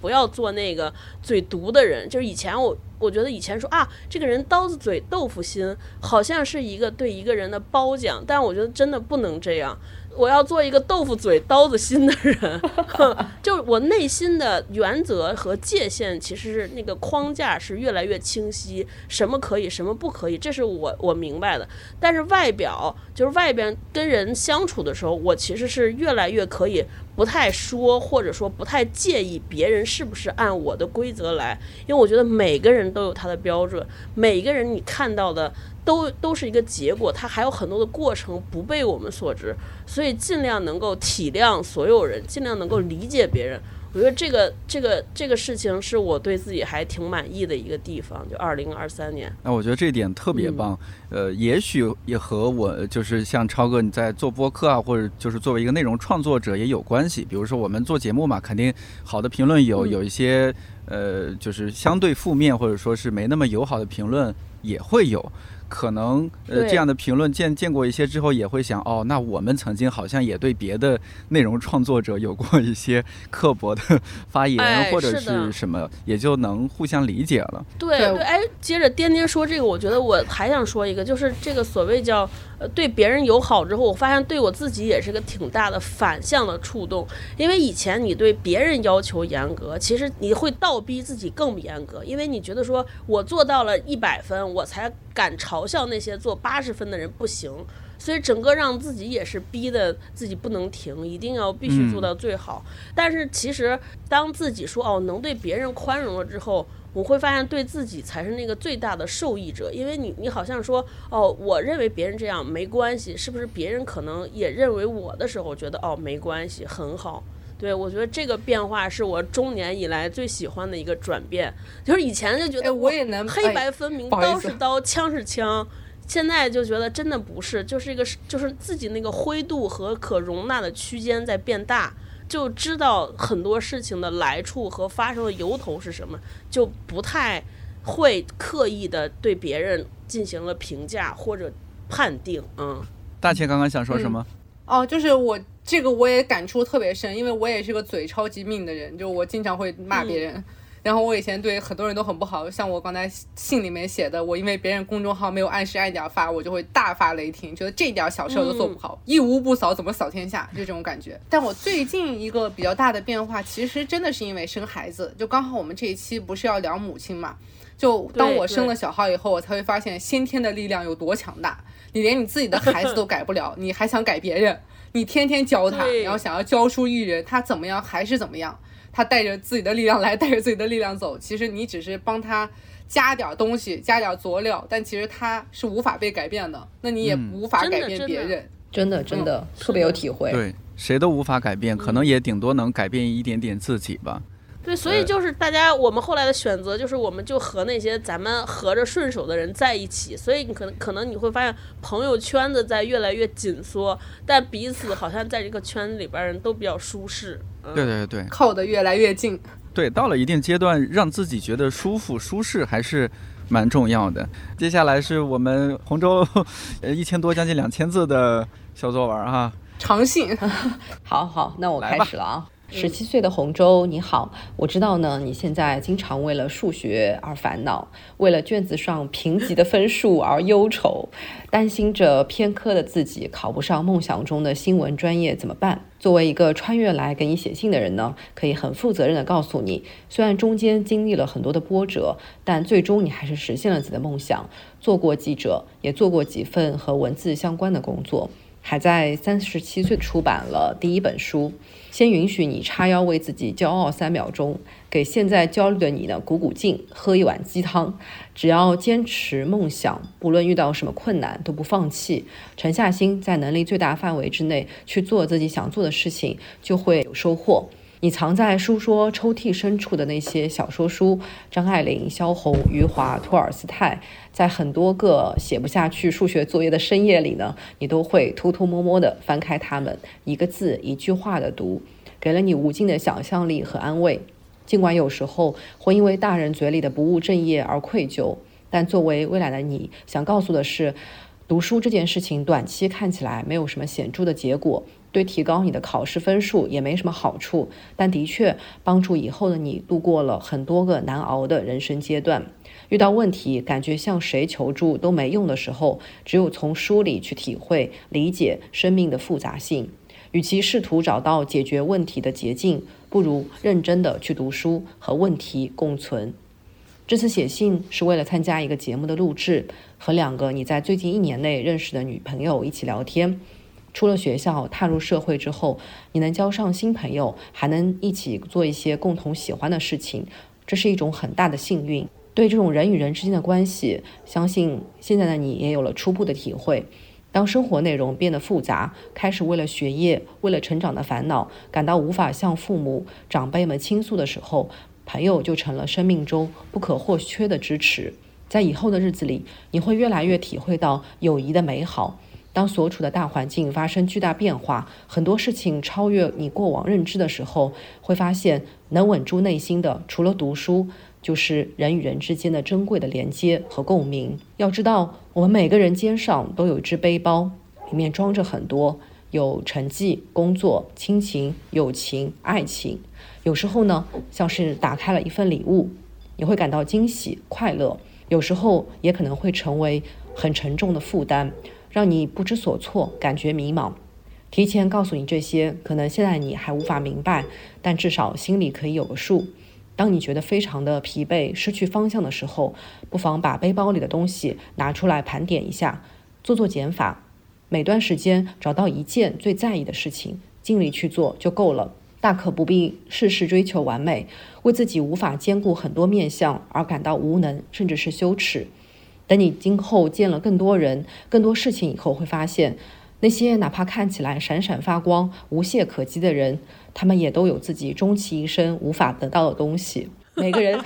不要做那个嘴毒的人。就是以前我我觉得以前说啊，这个人刀子嘴豆腐心，好像是一个对一个人的褒奖，但我觉得真的不能这样。我要做一个豆腐嘴刀子心的人，就我内心的原则和界限，其实是那个框架是越来越清晰，什么可以，什么不可以，这是我我明白的。但是外表就是外边跟人相处的时候，我其实是越来越可以不太说，或者说不太介意别人是不是按我的规则来，因为我觉得每个人都有他的标准，每个人你看到的。都都是一个结果，他还有很多的过程不被我们所知，所以尽量能够体谅所有人，尽量能够理解别人。我觉得这个这个这个事情是我对自己还挺满意的一个地方。就二零二三年，那我觉得这点特别棒。呃，也许也和我就是像超哥你在做播客啊，或者就是作为一个内容创作者也有关系。比如说我们做节目嘛，肯定好的评论有，有一些呃就是相对负面或者说是没那么友好的评论也会有。可能呃这样的评论见见过一些之后，也会想哦，那我们曾经好像也对别的内容创作者有过一些刻薄的发言或者是什么，也就能互相理解了。对对，哎，接着颠颠说这个，我觉得我还想说一个，就是这个所谓叫。呃，对别人友好之后，我发现对我自己也是个挺大的反向的触动。因为以前你对别人要求严格，其实你会倒逼自己更严格，因为你觉得说我做到了一百分，我才敢嘲笑那些做八十分的人不行。所以整个让自己也是逼的自己不能停，一定要必须做到最好。但是其实当自己说哦能对别人宽容了之后。我会发现对自己才是那个最大的受益者，因为你你好像说哦，我认为别人这样没关系，是不是别人可能也认为我的时候觉得哦没关系很好？对我觉得这个变化是我中年以来最喜欢的一个转变，就是以前就觉得我也能黑白分明，刀是刀，枪是枪，现在就觉得真的不是，就是一个就是自己那个灰度和可容纳的区间在变大。就知道很多事情的来处和发生的由头是什么，就不太会刻意的对别人进行了评价或者判定。嗯，大千刚刚想说什么？哦，就是我这个我也感触特别深，因为我也是个嘴超级命的人，就我经常会骂别人。然后我以前对很多人都很不好，像我刚才信里面写的，我因为别人公众号没有按时按点发，我就会大发雷霆，觉得这点小事都做不好，一屋不扫怎么扫天下？就这种感觉。但我最近一个比较大的变化，其实真的是因为生孩子，就刚好我们这一期不是要聊母亲嘛，就当我生了小号以后，我才会发现先天的力量有多强大。你连你自己的孩子都改不了，你还想改别人？你天天教他，然后想要教书育人，他怎么样还是怎么样？他带着自己的力量来，带着自己的力量走。其实你只是帮他加点东西，加点佐料，但其实他是无法被改变的。那你也无法改变别人。真的，真的特别有体会。对，谁都无法改变，可能也顶多能改变一点点自己吧。对，所以就是大家，我们后来的选择就是，我们就和那些咱们合着顺手的人在一起。所以你可能可能你会发现，朋友圈子在越来越紧缩，但彼此好像在这个圈子里边人都比较舒适。对对对，靠得越来越近。对，到了一定阶段，让自己觉得舒服舒适还是蛮重要的。接下来是我们洪州，呃，一千多将近两千字的小作文哈，长信。好好，那我开始了啊。十七岁的洪州，你好，我知道呢，你现在经常为了数学而烦恼，为了卷子上评级的分数而忧愁，担心着偏科的自己考不上梦想中的新闻专业怎么办？作为一个穿越来给你写信的人呢，可以很负责任的告诉你，虽然中间经历了很多的波折，但最终你还是实现了自己的梦想，做过记者，也做过几份和文字相关的工作，还在三十七岁出版了第一本书。先允许你叉腰为自己骄傲三秒钟，给现在焦虑的你呢鼓鼓劲，喝一碗鸡汤。只要坚持梦想，不论遇到什么困难都不放弃，沉下心，在能力最大范围之内去做自己想做的事情，就会有收获。你藏在书桌抽屉深处的那些小说书，张爱玲、萧红、余华、托尔斯泰，在很多个写不下去数学作业的深夜里呢，你都会偷偷摸摸地翻开它们，一个字一句话的读，给了你无尽的想象力和安慰。尽管有时候会因为大人嘴里的不务正业而愧疚，但作为未来的你，想告诉的是，读书这件事情短期看起来没有什么显著的结果。对提高你的考试分数也没什么好处，但的确帮助以后的你度过了很多个难熬的人生阶段。遇到问题，感觉向谁求助都没用的时候，只有从书里去体会、理解生命的复杂性。与其试图找到解决问题的捷径，不如认真的去读书，和问题共存。这次写信是为了参加一个节目的录制，和两个你在最近一年内认识的女朋友一起聊天。出了学校，踏入社会之后，你能交上新朋友，还能一起做一些共同喜欢的事情，这是一种很大的幸运。对这种人与人之间的关系，相信现在的你也有了初步的体会。当生活内容变得复杂，开始为了学业、为了成长的烦恼，感到无法向父母、长辈们倾诉的时候，朋友就成了生命中不可或缺的支持。在以后的日子里，你会越来越体会到友谊的美好。当所处的大环境发生巨大变化，很多事情超越你过往认知的时候，会发现能稳住内心的，除了读书，就是人与人之间的珍贵的连接和共鸣。要知道，我们每个人肩上都有一只背包，里面装着很多，有成绩、工作、亲情、友情、爱情。有时候呢，像是打开了一份礼物，你会感到惊喜、快乐；有时候也可能会成为很沉重的负担。让你不知所措，感觉迷茫。提前告诉你这些，可能现在你还无法明白，但至少心里可以有个数。当你觉得非常的疲惫、失去方向的时候，不妨把背包里的东西拿出来盘点一下，做做减法。每段时间找到一件最在意的事情，尽力去做就够了。大可不必事事追求完美，为自己无法兼顾很多面相而感到无能，甚至是羞耻。等你今后见了更多人、更多事情以后，会发现，那些哪怕看起来闪闪发光、无懈可击的人，他们也都有自己终其一生无法得到的东西。每个人，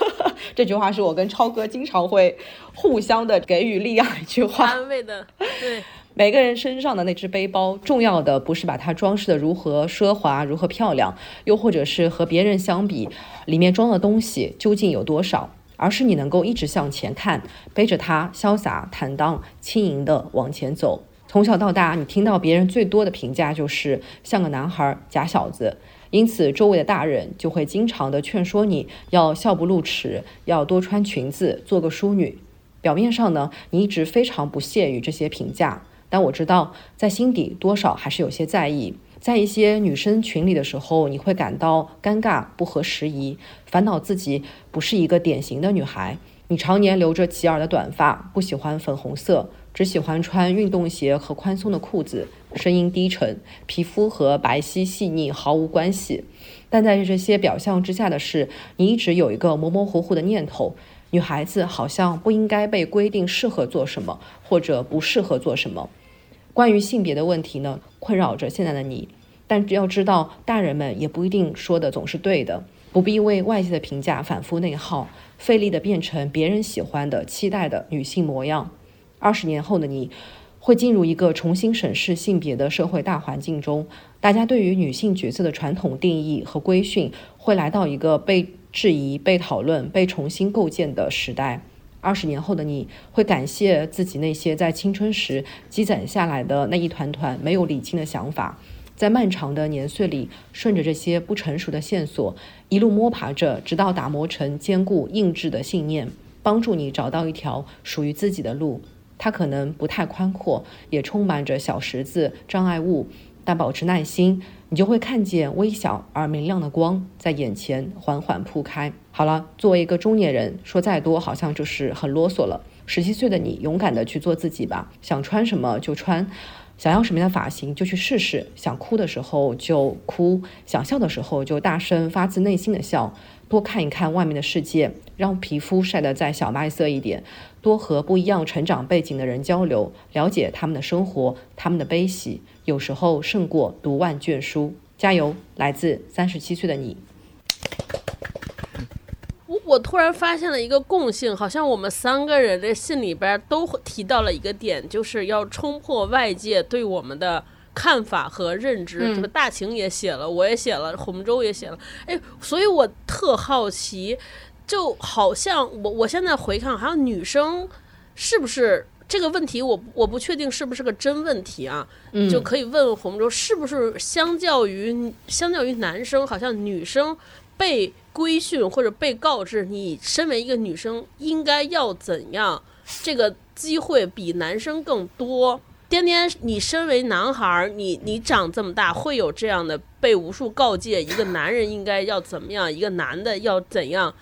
这句话是我跟超哥经常会互相的给予力量一句话，安慰的。对，每个人身上的那只背包，重要的不是把它装饰的如何奢华、如何漂亮，又或者是和别人相比，里面装的东西究竟有多少。而是你能够一直向前看，背着它潇洒坦荡、轻盈地往前走。从小到大，你听到别人最多的评价就是像个男孩、假小子。因此周围的大人就会经常的劝说你要笑不露齿，要多穿裙子，做个淑女。表面上呢，你一直非常不屑于这些评价，但我知道在心底多少还是有些在意。在一些女生群里的时候，你会感到尴尬、不合时宜，烦恼自己不是一个典型的女孩。你常年留着齐耳的短发，不喜欢粉红色，只喜欢穿运动鞋和宽松的裤子，声音低沉，皮肤和白皙细腻毫无关系。但在这些表象之下的是，你一直有一个模模糊糊的念头：女孩子好像不应该被规定适合做什么，或者不适合做什么。关于性别的问题呢，困扰着现在的你。但要知道，大人们也不一定说的总是对的，不必为外界的评价反复内耗，费力的变成别人喜欢的、期待的女性模样。二十年后的你，会进入一个重新审视性别的社会大环境中，大家对于女性角色的传统定义和规训，会来到一个被质疑、被讨论、被重新构建的时代。二十年后的你会感谢自己那些在青春时积攒下来的那一团团没有理清的想法。在漫长的年岁里，顺着这些不成熟的线索，一路摸爬着，直到打磨成坚固硬质的信念，帮助你找到一条属于自己的路。它可能不太宽阔，也充满着小石子、障碍物，但保持耐心，你就会看见微小而明亮的光在眼前缓缓铺开。好了，作为一个中年人，说再多好像就是很啰嗦了。十七岁的你，勇敢的去做自己吧，想穿什么就穿。想要什么样的发型就去试试，想哭的时候就哭，想笑的时候就大声发自内心的笑。多看一看外面的世界，让皮肤晒得再小麦色一点。多和不一样成长背景的人交流，了解他们的生活，他们的悲喜，有时候胜过读万卷书。加油，来自三十七岁的你。我我突然发现了一个共性，好像我们三个人的信里边都提到了一个点，就是要冲破外界对我们的看法和认知。这个大晴也写了，我也写了，洪州也写了。哎，所以我特好奇，就好像我我现在回看，好像女生是不是这个问题，我我不确定是不是个真问题啊？就可以问洪州，是不是相较于相较于男生，好像女生被。规训或者被告知，你身为一个女生应该要怎样，这个机会比男生更多。颠颠，你身为男孩，你你长这么大，会有这样的被无数告诫，一个男人应该要怎么样，一个男的要怎样。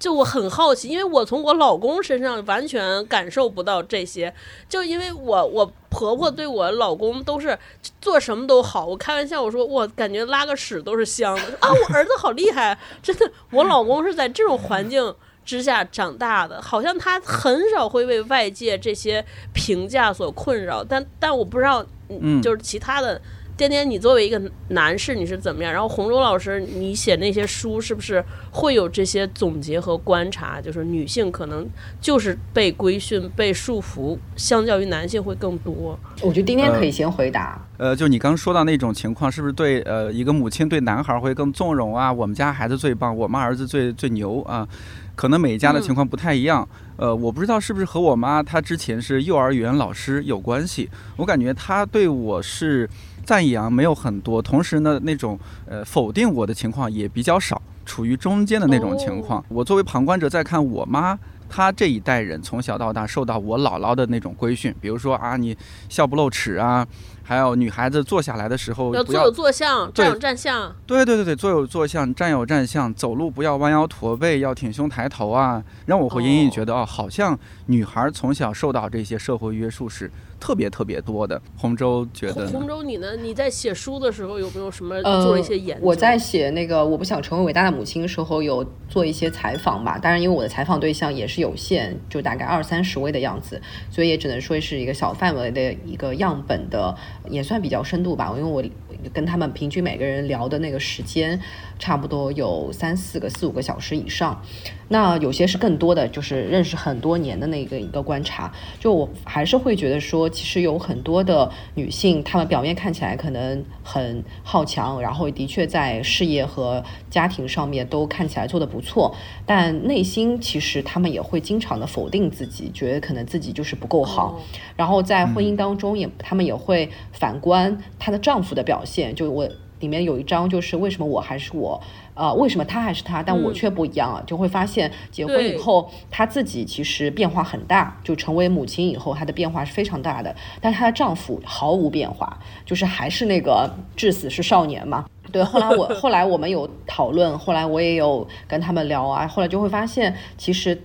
就我很好奇，因为我从我老公身上完全感受不到这些。就因为我我婆婆对我老公都是做什么都好，我开玩笑我说我感觉拉个屎都是香的 啊！我儿子好厉害，真的。我老公是在这种环境之下长大的，好像他很少会为外界这些评价所困扰。但但我不知道，嗯，就是其他的。天天，你作为一个男士，你是怎么样？然后洪忠老师，你写那些书是不是会有这些总结和观察？就是女性可能就是被规训、被束缚，相较于男性会更多。我觉得今天可以先回答。呃，就你刚说到那种情况，是不是对呃一个母亲对男孩会更纵容啊？我们家孩子最棒，我们儿子最最牛啊？可能每一家的情况不太一样。呃，我不知道是不是和我妈她之前是幼儿园老师有关系。我感觉她对我是。赞扬没有很多，同时呢，那种呃否定我的情况也比较少，处于中间的那种情况。我作为旁观者在看我妈，她这一代人从小到大受到我姥姥的那种规训，比如说啊，你笑不露齿啊。还有女孩子坐下来的时候要坐有坐相，站有站相。对对对对，坐有坐相，站有站相，走路不要弯腰驼背，要挺胸抬头啊，让我会隐隐觉得哦，好像女孩从小受到这些社会约束是特别特别多的。洪州觉得，洪州你呢？你在写书的时候有没有什么做一些研究？我在写那个我不想成为伟大的母亲的时候，有做一些采访吧。当然，因为我的采访对象也是有限，就大概二三十位的样子，所以也只能说是一个小范围的一个样本的。也算比较深度吧，因为我跟他们平均每个人聊的那个时间，差不多有三四个、四五个小时以上。那有些是更多的，就是认识很多年的那个一个观察。就我还是会觉得说，其实有很多的女性，她们表面看起来可能很好强，然后的确在事业和家庭上面都看起来做得不错，但内心其实她们也会经常的否定自己，觉得可能自己就是不够好。然后在婚姻当中也，她们也会反观她的丈夫的表现，就我。里面有一章就是为什么我还是我，呃，为什么他还是他，但我却不一样啊？就会发现结婚以后，她自己其实变化很大，就成为母亲以后，她的变化是非常大的。但她的丈夫毫无变化，就是还是那个至死是少年嘛。对，后来我 后来我们有讨论，后来我也有跟他们聊啊，后来就会发现其实。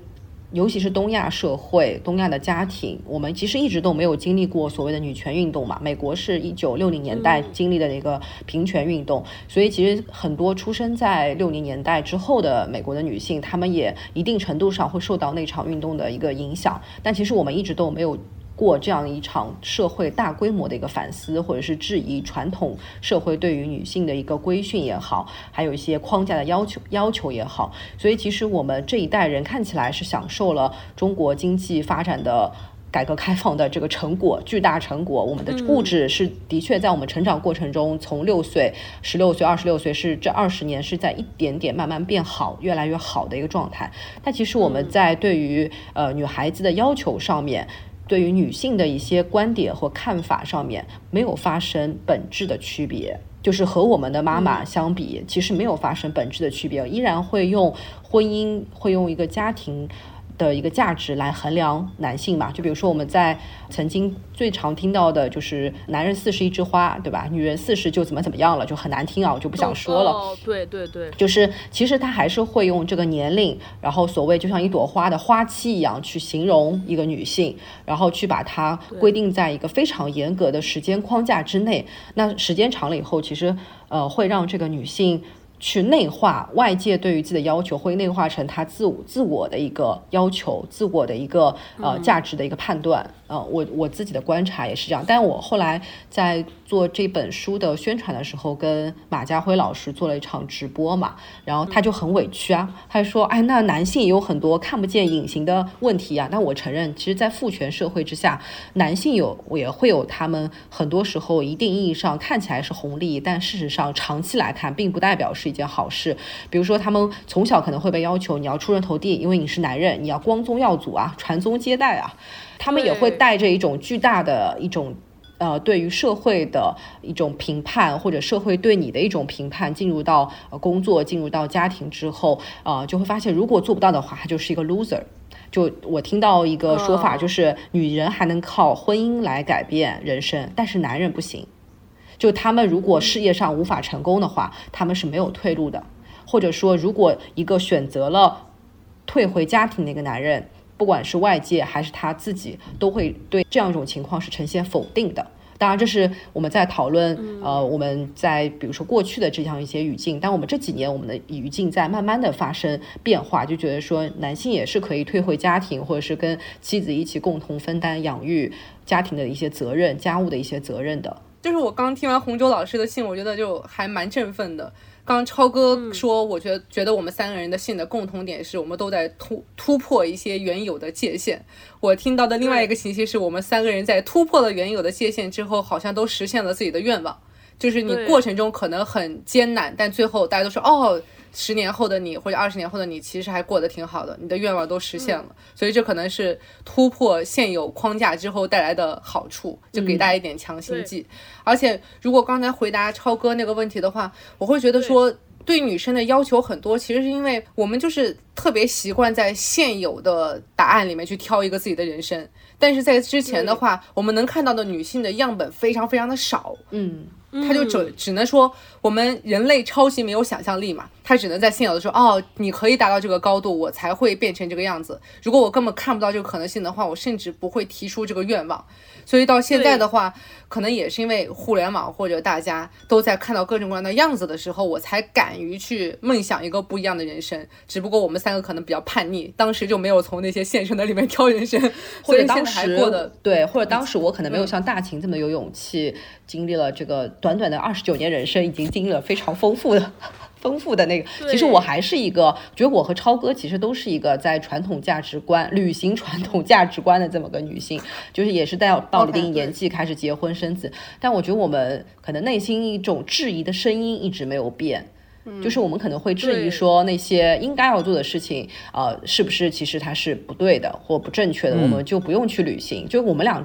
尤其是东亚社会、东亚的家庭，我们其实一直都没有经历过所谓的女权运动嘛。美国是一九六零年代经历的一个平权运动，所以其实很多出生在六零年代之后的美国的女性，她们也一定程度上会受到那场运动的一个影响。但其实我们一直都没有。过这样一场社会大规模的一个反思，或者是质疑传统社会对于女性的一个规训也好，还有一些框架的要求要求也好，所以其实我们这一代人看起来是享受了中国经济发展的改革开放的这个成果，巨大成果。我们的物质是的确在我们成长过程中，从六岁、十六岁、二十六岁，是这二十年是在一点点慢慢变好，越来越好的一个状态。但其实我们在对于呃女孩子的要求上面。对于女性的一些观点和看法上面没有发生本质的区别，就是和我们的妈妈相比，其实没有发生本质的区别，依然会用婚姻，会用一个家庭。的一个价值来衡量男性嘛，就比如说我们在曾经最常听到的就是男人四十一枝花，对吧？女人四十就怎么怎么样了，就很难听啊，我就不想说了。哦，对对对，就是其实他还是会用这个年龄，然后所谓就像一朵花的花期一样去形容一个女性，然后去把它规定在一个非常严格的时间框架之内。那时间长了以后，其实呃会让这个女性。去内化外界对于自己的要求，会内化成他自我自我的一个要求，自我的一个呃价值的一个判断。呃，我我自己的观察也是这样，但我后来在做这本书的宣传的时候，跟马家辉老师做了一场直播嘛，然后他就很委屈啊，他就说，哎，那男性也有很多看不见隐形的问题啊。但我承认，其实，在父权社会之下，男性有也会有他们很多时候一定意义上看起来是红利，但事实上长期来看，并不代表是一件好事。比如说，他们从小可能会被要求你要出人头地，因为你是男人，你要光宗耀祖啊，传宗接代啊。他们也会带着一种巨大的一种，呃，对于社会的一种评判，或者社会对你的一种评判，进入到工作，进入到家庭之后，呃，就会发现，如果做不到的话，他就是一个 loser。就我听到一个说法，就是女人还能靠婚姻来改变人生，但是男人不行。就他们如果事业上无法成功的话，他们是没有退路的。或者说，如果一个选择了退回家庭的一个男人，不管是外界还是他自己，都会对这样一种情况是呈现否定的。当然，这是我们在讨论，呃，我们在比如说过去的这样一些语境，但我们这几年我们的语境在慢慢的发生变化，就觉得说男性也是可以退回家庭，或者是跟妻子一起共同分担养育家庭的一些责任、家务的一些责任的。就是我刚听完洪州老师的信，我觉得就还蛮振奋的。刚超哥说，我觉得觉得我们三个人的信的共同点是我们都在突突破一些原有的界限。我听到的另外一个信息是我们三个人在突破了原有的界限之后，好像都实现了自己的愿望。就是你过程中可能很艰难，但最后大家都说哦。十年后的你或者二十年后的你，其实还过得挺好的，你的愿望都实现了，所以这可能是突破现有框架之后带来的好处，就给大家一点强心剂。而且，如果刚才回答超哥那个问题的话，我会觉得说，对女生的要求很多，其实是因为我们就是特别习惯在现有的答案里面去挑一个自己的人生，但是在之前的话，我们能看到的女性的样本非常非常的少，嗯。他就只只能说我们人类超级没有想象力嘛，他只能在现有的说哦，你可以达到这个高度，我才会变成这个样子。如果我根本看不到这个可能性的话，我甚至不会提出这个愿望。所以到现在的话，可能也是因为互联网或者大家都在看到各种各样的样子的时候，我才敢于去梦想一个不一样的人生。只不过我们三个可能比较叛逆，当时就没有从那些现成的里面挑人生，或者当时过的对，或者当时我可能没有像大秦这么有勇气，经历了这个短短的二十九年人生，已经经历了非常丰富的。丰富的那个，其实我还是一个，觉得我和超哥其实都是一个在传统价值观、履行传统价值观的这么个女性，就是也是到到了一定年纪开始结婚生子。但我觉得我们可能内心一种质疑的声音一直没有变，就是我们可能会质疑说那些应该要做的事情，呃，是不是其实它是不对的或不正确的，我们就不用去履行。就我们俩。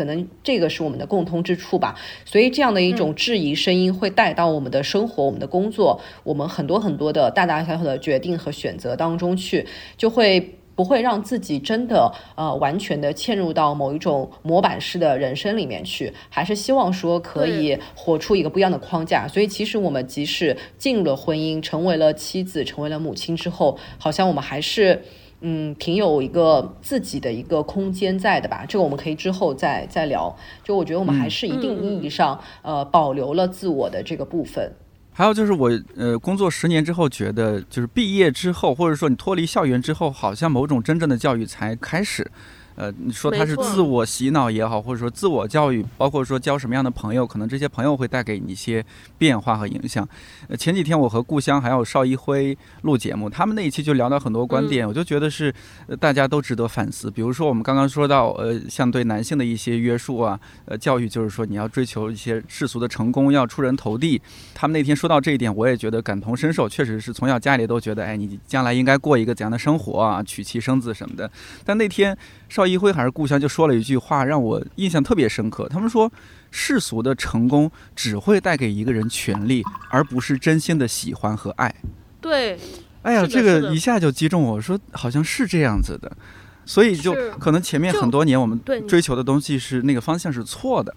可能这个是我们的共通之处吧。所以这样的一种质疑声音会带到我们的生活、我们的工作、我们很多很多的大大小小的决定和选择当中去，就会。不会让自己真的呃完全的嵌入到某一种模板式的人生里面去，还是希望说可以活出一个不一样的框架。所以其实我们即使进入了婚姻，成为了妻子，成为了母亲之后，好像我们还是嗯挺有一个自己的一个空间在的吧。这个我们可以之后再再聊。就我觉得我们还是一定意义上呃保留了自我的这个部分。还有就是我呃工作十年之后，觉得就是毕业之后，或者说你脱离校园之后，好像某种真正的教育才开始。呃，你说他是自我洗脑也好，或者说自我教育，包括说交什么样的朋友，可能这些朋友会带给你一些变化和影响。呃，前几天我和故乡还有邵一辉录节目，他们那一期就聊到很多观点，我就觉得是大家都值得反思。比如说我们刚刚说到，呃，像对男性的一些约束啊，呃，教育就是说你要追求一些世俗的成功，要出人头地。他们那天说到这一点，我也觉得感同身受，确实是从小家里都觉得，哎，你将来应该过一个怎样的生活啊，娶妻生子什么的。但那天。邵一辉还是故乡就说了一句话，让我印象特别深刻。他们说，世俗的成功只会带给一个人权利，而不是真心的喜欢和爱。对，哎呀，这个一下就击中我，说好像是这样子的，所以就可能前面很多年我们追求的东西是那个方向是错的。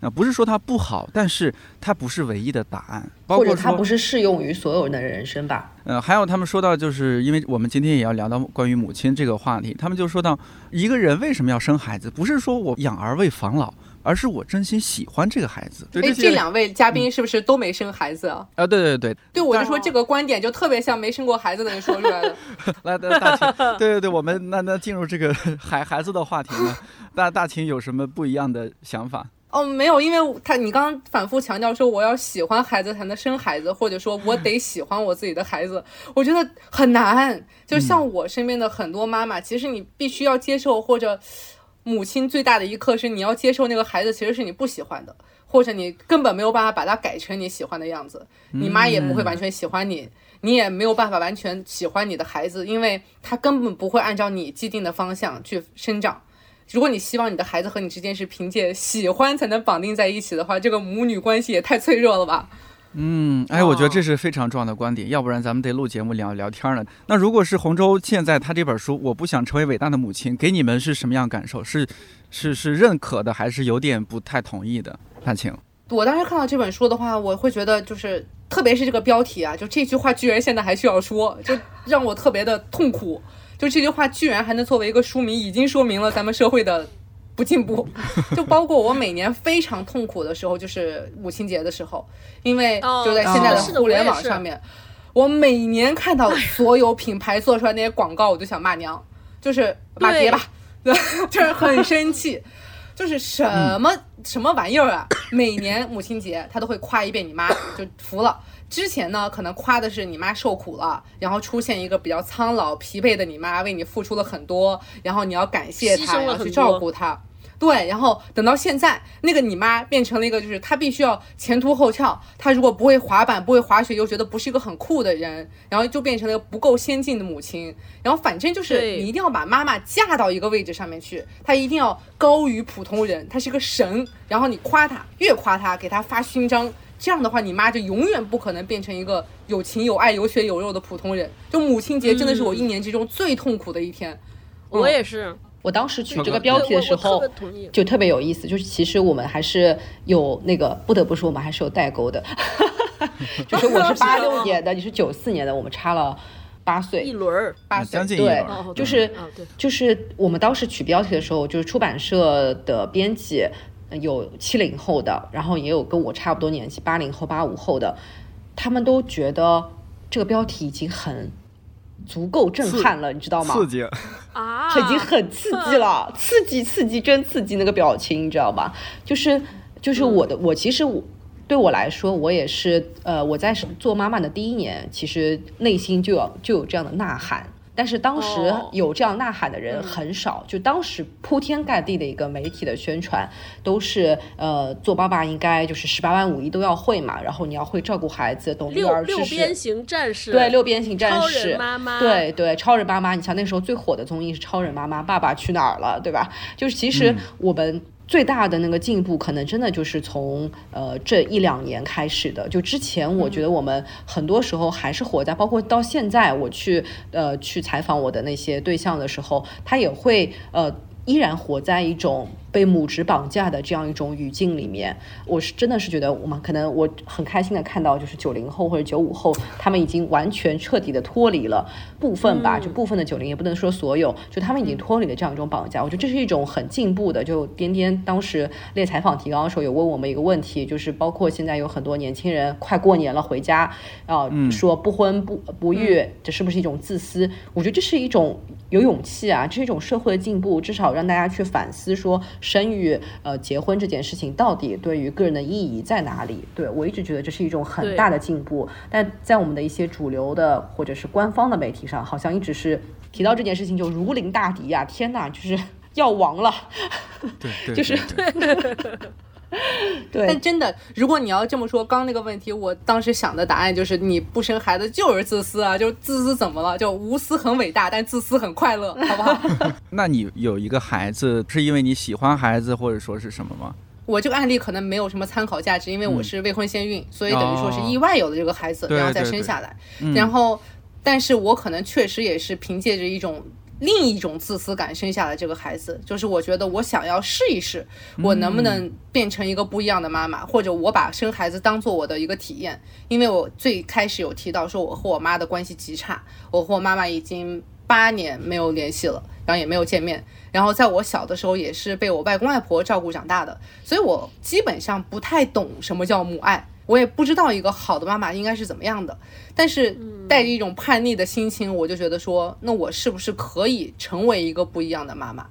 啊，不是说它不好，但是它不是唯一的答案，或者它不是适用于所有人的人生吧？呃，还有他们说到，就是因为我们今天也要聊到关于母亲这个话题，他们就说到一个人为什么要生孩子，不是说我养儿为防老，而是我真心喜欢这个孩子。哎，这两位嘉宾是不是都没生孩子啊？啊，对对对，对我就说这个观点就特别像没生过孩子的人说出来的。来，大秦，对对对，我们那那进入这个 孩孩子的话题呢，大大秦有什么不一样的想法？哦，没有，因为他你刚刚反复强调说我要喜欢孩子才能生孩子，或者说我得喜欢我自己的孩子，我觉得很难。就像我身边的很多妈妈，其实你必须要接受，或者母亲最大的一课是你要接受那个孩子其实是你不喜欢的，或者你根本没有办法把它改成你喜欢的样子，你妈也不会完全喜欢你，你也没有办法完全喜欢你的孩子，因为他根本不会按照你既定的方向去生长。如果你希望你的孩子和你之间是凭借喜欢才能绑定在一起的话，这个母女关系也太脆弱了吧？嗯，哎，我觉得这是非常重要的观点，要不然咱们得录节目聊聊天了。那如果是洪州现在他这本书《我不想成为伟大的母亲》，给你们是什么样感受？是是是认可的，还是有点不太同意的？大晴，我当时看到这本书的话，我会觉得就是，特别是这个标题啊，就这句话居然现在还需要说，就让我特别的痛苦。就这句话居然还能作为一个书名，已经说明了咱们社会的不进步。就包括我每年非常痛苦的时候，就是母亲节的时候，因为就在现在的互联网上面，我每年看到所有品牌做出来那些广告，我就想骂娘，就是骂爹吧，就是很生气，就是什么什么玩意儿啊！每年母亲节他都会夸一遍你妈，就服了。之前呢，可能夸的是你妈受苦了，然后出现一个比较苍老、疲惫的你妈，为你付出了很多，然后你要感谢她，要去照顾她。对，然后等到现在，那个你妈变成了一个，就是她必须要前凸后翘，她如果不会滑板、不会滑雪，又觉得不是一个很酷的人，然后就变成了一个不够先进的母亲。然后反正就是你一定要把妈妈架到一个位置上面去，她一定要高于普通人，她是个神。然后你夸她，越夸她，给她发勋章。这样的话，你妈就永远不可能变成一个有情有爱、有血有肉的普通人。就母亲节真的是我一年之中最痛苦的一天。我也是，我当时取这个标题的时候就特别有意思。就是其实我们还是有那个，不得不说我们还是有代沟的。就是我是八六 年的，你是九四年的，我们差了八岁，一轮儿八岁，对，就是就是我们当时取标题的时候，就是出版社的编辑。有七零后的，然后也有跟我差不多年纪八零后、八五后的，他们都觉得这个标题已经很足够震撼了，你知道吗？刺激啊，已经很刺激了，刺激刺激真刺激那个表情，你知道吧？就是就是我的，我其实我对我来说，我也是呃，我在做妈妈的第一年，其实内心就有就有这样的呐喊。但是当时有这样呐喊的人很少，就当时铺天盖地的一个媒体的宣传，都是呃做爸爸应该就是十八般武艺都要会嘛，然后你要会照顾孩子，懂育儿知识。六边形战士。对，六边形战士。超人妈妈。对对，超人妈妈，你像那时候最火的综艺是《超人妈妈》，爸爸去哪儿了，对吧？就是其实我们最大的那个进步，可能真的就是从呃这一两年开始的。就之前，我觉得我们很多时候还是活在，包括到现在，我去呃去采访我的那些对象的时候，他也会呃依然活在一种。被母职绑架的这样一种语境里面，我是真的是觉得我们可能我很开心的看到，就是九零后或者九五后，他们已经完全彻底的脱离了部分吧，就部分的九零也不能说所有，就他们已经脱离了这样一种绑架。我觉得这是一种很进步的。就颠颠当时列采访提纲的时候有问我们一个问题，就是包括现在有很多年轻人快过年了回家啊，说不婚不不育，这是不是一种自私？我觉得这是一种有勇气啊，这是一种社会的进步，至少让大家去反思说。生育，呃，结婚这件事情到底对于个人的意义在哪里？对我一直觉得这是一种很大的进步，但在我们的一些主流的或者是官方的媒体上，好像一直是提到这件事情就如临大敌呀！天哪，就是 要亡了，对，就是。对，但真的，如果你要这么说，刚那个问题，我当时想的答案就是你不生孩子就是自私啊，就是自私怎么了？就无私很伟大，但自私很快乐，好不好？那你有一个孩子，是因为你喜欢孩子，或者说是什么吗？我这个案例可能没有什么参考价值，因为我是未婚先孕，所以等于说是意外有了这个孩子，然后再生下来。然后，但是我可能确实也是凭借着一种。另一种自私感生下了这个孩子，就是我觉得我想要试一试，我能不能变成一个不一样的妈妈，或者我把生孩子当做我的一个体验。因为我最开始有提到说，我和我妈的关系极差，我和我妈妈已经八年没有联系了，然后也没有见面。然后在我小的时候也是被我外公外婆照顾长大的，所以我基本上不太懂什么叫母爱。我也不知道一个好的妈妈应该是怎么样的，但是带着一种叛逆的心情，我就觉得说，那我是不是可以成为一个不一样的妈妈？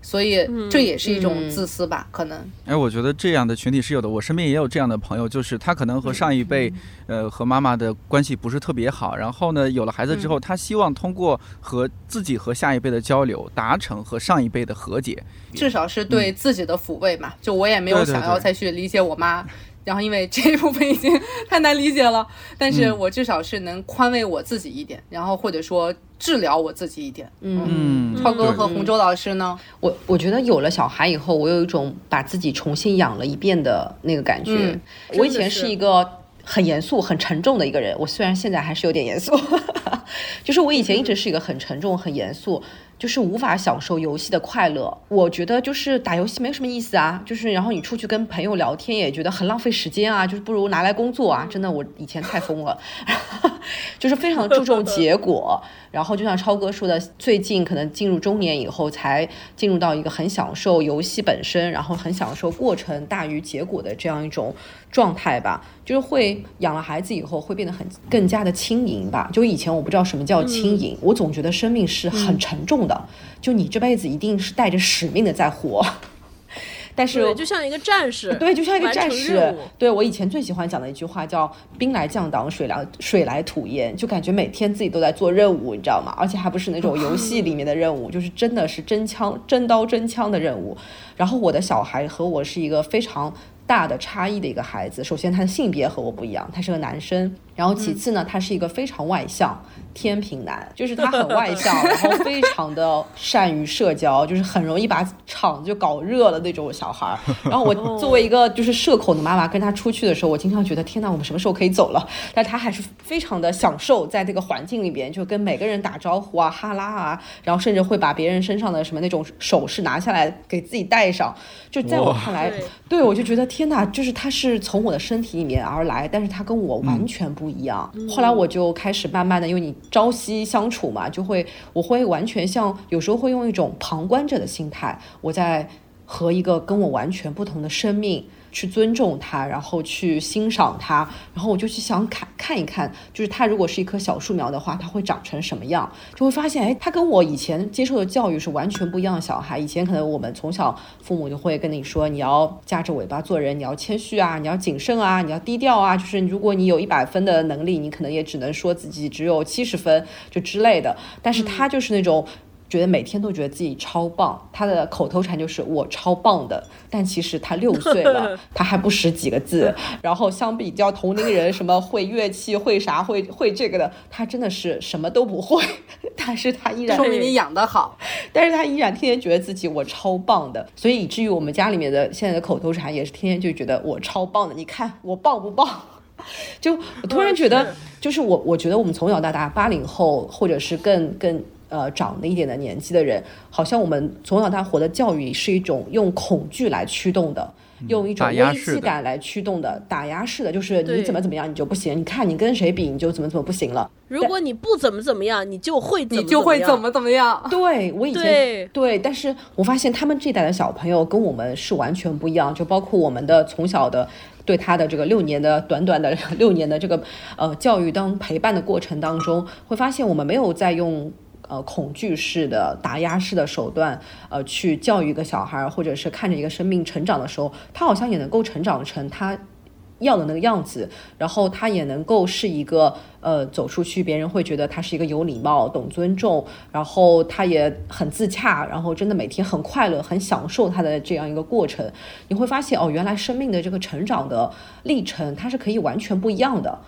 所以这也是一种自私吧，可能。哎，我觉得这样的群体是有的，我身边也有这样的朋友，就是他可能和上一辈，呃，和妈妈的关系不是特别好，然后呢，有了孩子之后，他希望通过和自己和下一辈的交流，达成和上一辈的和解，至少是对自己的抚慰嘛。就我也没有想要再去理解我妈。然后，因为这一部分已经 太难理解了，但是我至少是能宽慰我自己一点，然后或者说治疗我自己一点。嗯，超哥和洪舟老师呢？我我觉得有了小孩以后，我有一种把自己重新养了一遍的那个感觉。我以前是一个很严肃、很沉重的一个人，我虽然现在还是有点严肃，就是我以前一直是一个很沉重、很严肃。就是无法享受游戏的快乐，我觉得就是打游戏没什么意思啊，就是然后你出去跟朋友聊天也觉得很浪费时间啊，就是不如拿来工作啊，真的我以前太疯了，就是非常注重结果。然后就像超哥说的，最近可能进入中年以后，才进入到一个很享受游戏本身，然后很享受过程大于结果的这样一种状态吧。就是会养了孩子以后，会变得很更加的轻盈吧。就以前我不知道什么叫轻盈，我总觉得生命是很沉重的，就你这辈子一定是带着使命的在活。但是，就像一个战士，对，就像一个战士。对我以前最喜欢讲的一句话叫“兵来将挡，水来水来土掩”，就感觉每天自己都在做任务，你知道吗？而且还不是那种游戏里面的任务，就是真的是真枪真刀真枪的任务。然后我的小孩和我是一个非常。大的差异的一个孩子，首先他的性别和我不一样，他是个男生。然后其次呢，他是一个非常外向，天平男，就是他很 外向，然后非常的善于社交，就是很容易把场子就搞热了那种小孩儿。然后我作为一个就是社恐的妈妈，跟他出去的时候，我经常觉得天哪，我们什么时候可以走了？但他还是非常的享受在这个环境里边，就跟每个人打招呼啊，哈拉啊，然后甚至会把别人身上的什么那种首饰拿下来给自己戴上。就在我看来，对我就觉得天哪，就是他是从我的身体里面而来，但是他跟我完全不。不一样。后来我就开始慢慢的，因为你朝夕相处嘛，就会我会完全像有时候会用一种旁观者的心态，我在和一个跟我完全不同的生命。去尊重他，然后去欣赏他，然后我就去想看看一看，就是他如果是一棵小树苗的话，他会长成什么样？就会发现，哎，他跟我以前接受的教育是完全不一样的。小孩以前可能我们从小父母就会跟你说，你要夹着尾巴做人，你要谦虚啊，你要谨慎啊，你要低调啊。就是如果你有一百分的能力，你可能也只能说自己只有七十分，就之类的。但是他就是那种。觉得每天都觉得自己超棒，他的口头禅就是我超棒的。但其实他六岁了，他还不识几个字。然后相比较同龄人，什么会乐器、会啥、会会这个的，他真的是什么都不会。但是他依然说明你养得好，但是他依然天天觉得自己我超棒的。所以以至于我们家里面的现在的口头禅也是天天就觉得我超棒的。你看我棒不棒？就我突然觉得，就是我我觉得我们从小到大，八零后或者是更更。呃，长了一点的年纪的人，好像我们从小到大活的教育是一种用恐惧来驱动的，用一种危机感来驱动的，打压式的，就是你怎么怎么样你就不行，你看你跟谁比你就怎么怎么不行了。如果你不怎么怎么样，你就会你就会怎么怎么样。对我以前对，但是我发现他们这代的小朋友跟我们是完全不一样，就包括我们的从小的对他的这个六年的短短的六年的这个呃教育当陪伴的过程当中，会发现我们没有在用。呃，恐惧式的打压式的手段，呃，去教育一个小孩，或者是看着一个生命成长的时候，他好像也能够成长成他要的那个样子，然后他也能够是一个呃，走出去，别人会觉得他是一个有礼貌、懂尊重，然后他也很自洽，然后真的每天很快乐、很享受他的这样一个过程。你会发现，哦，原来生命的这个成长的历程，它是可以完全不一样的。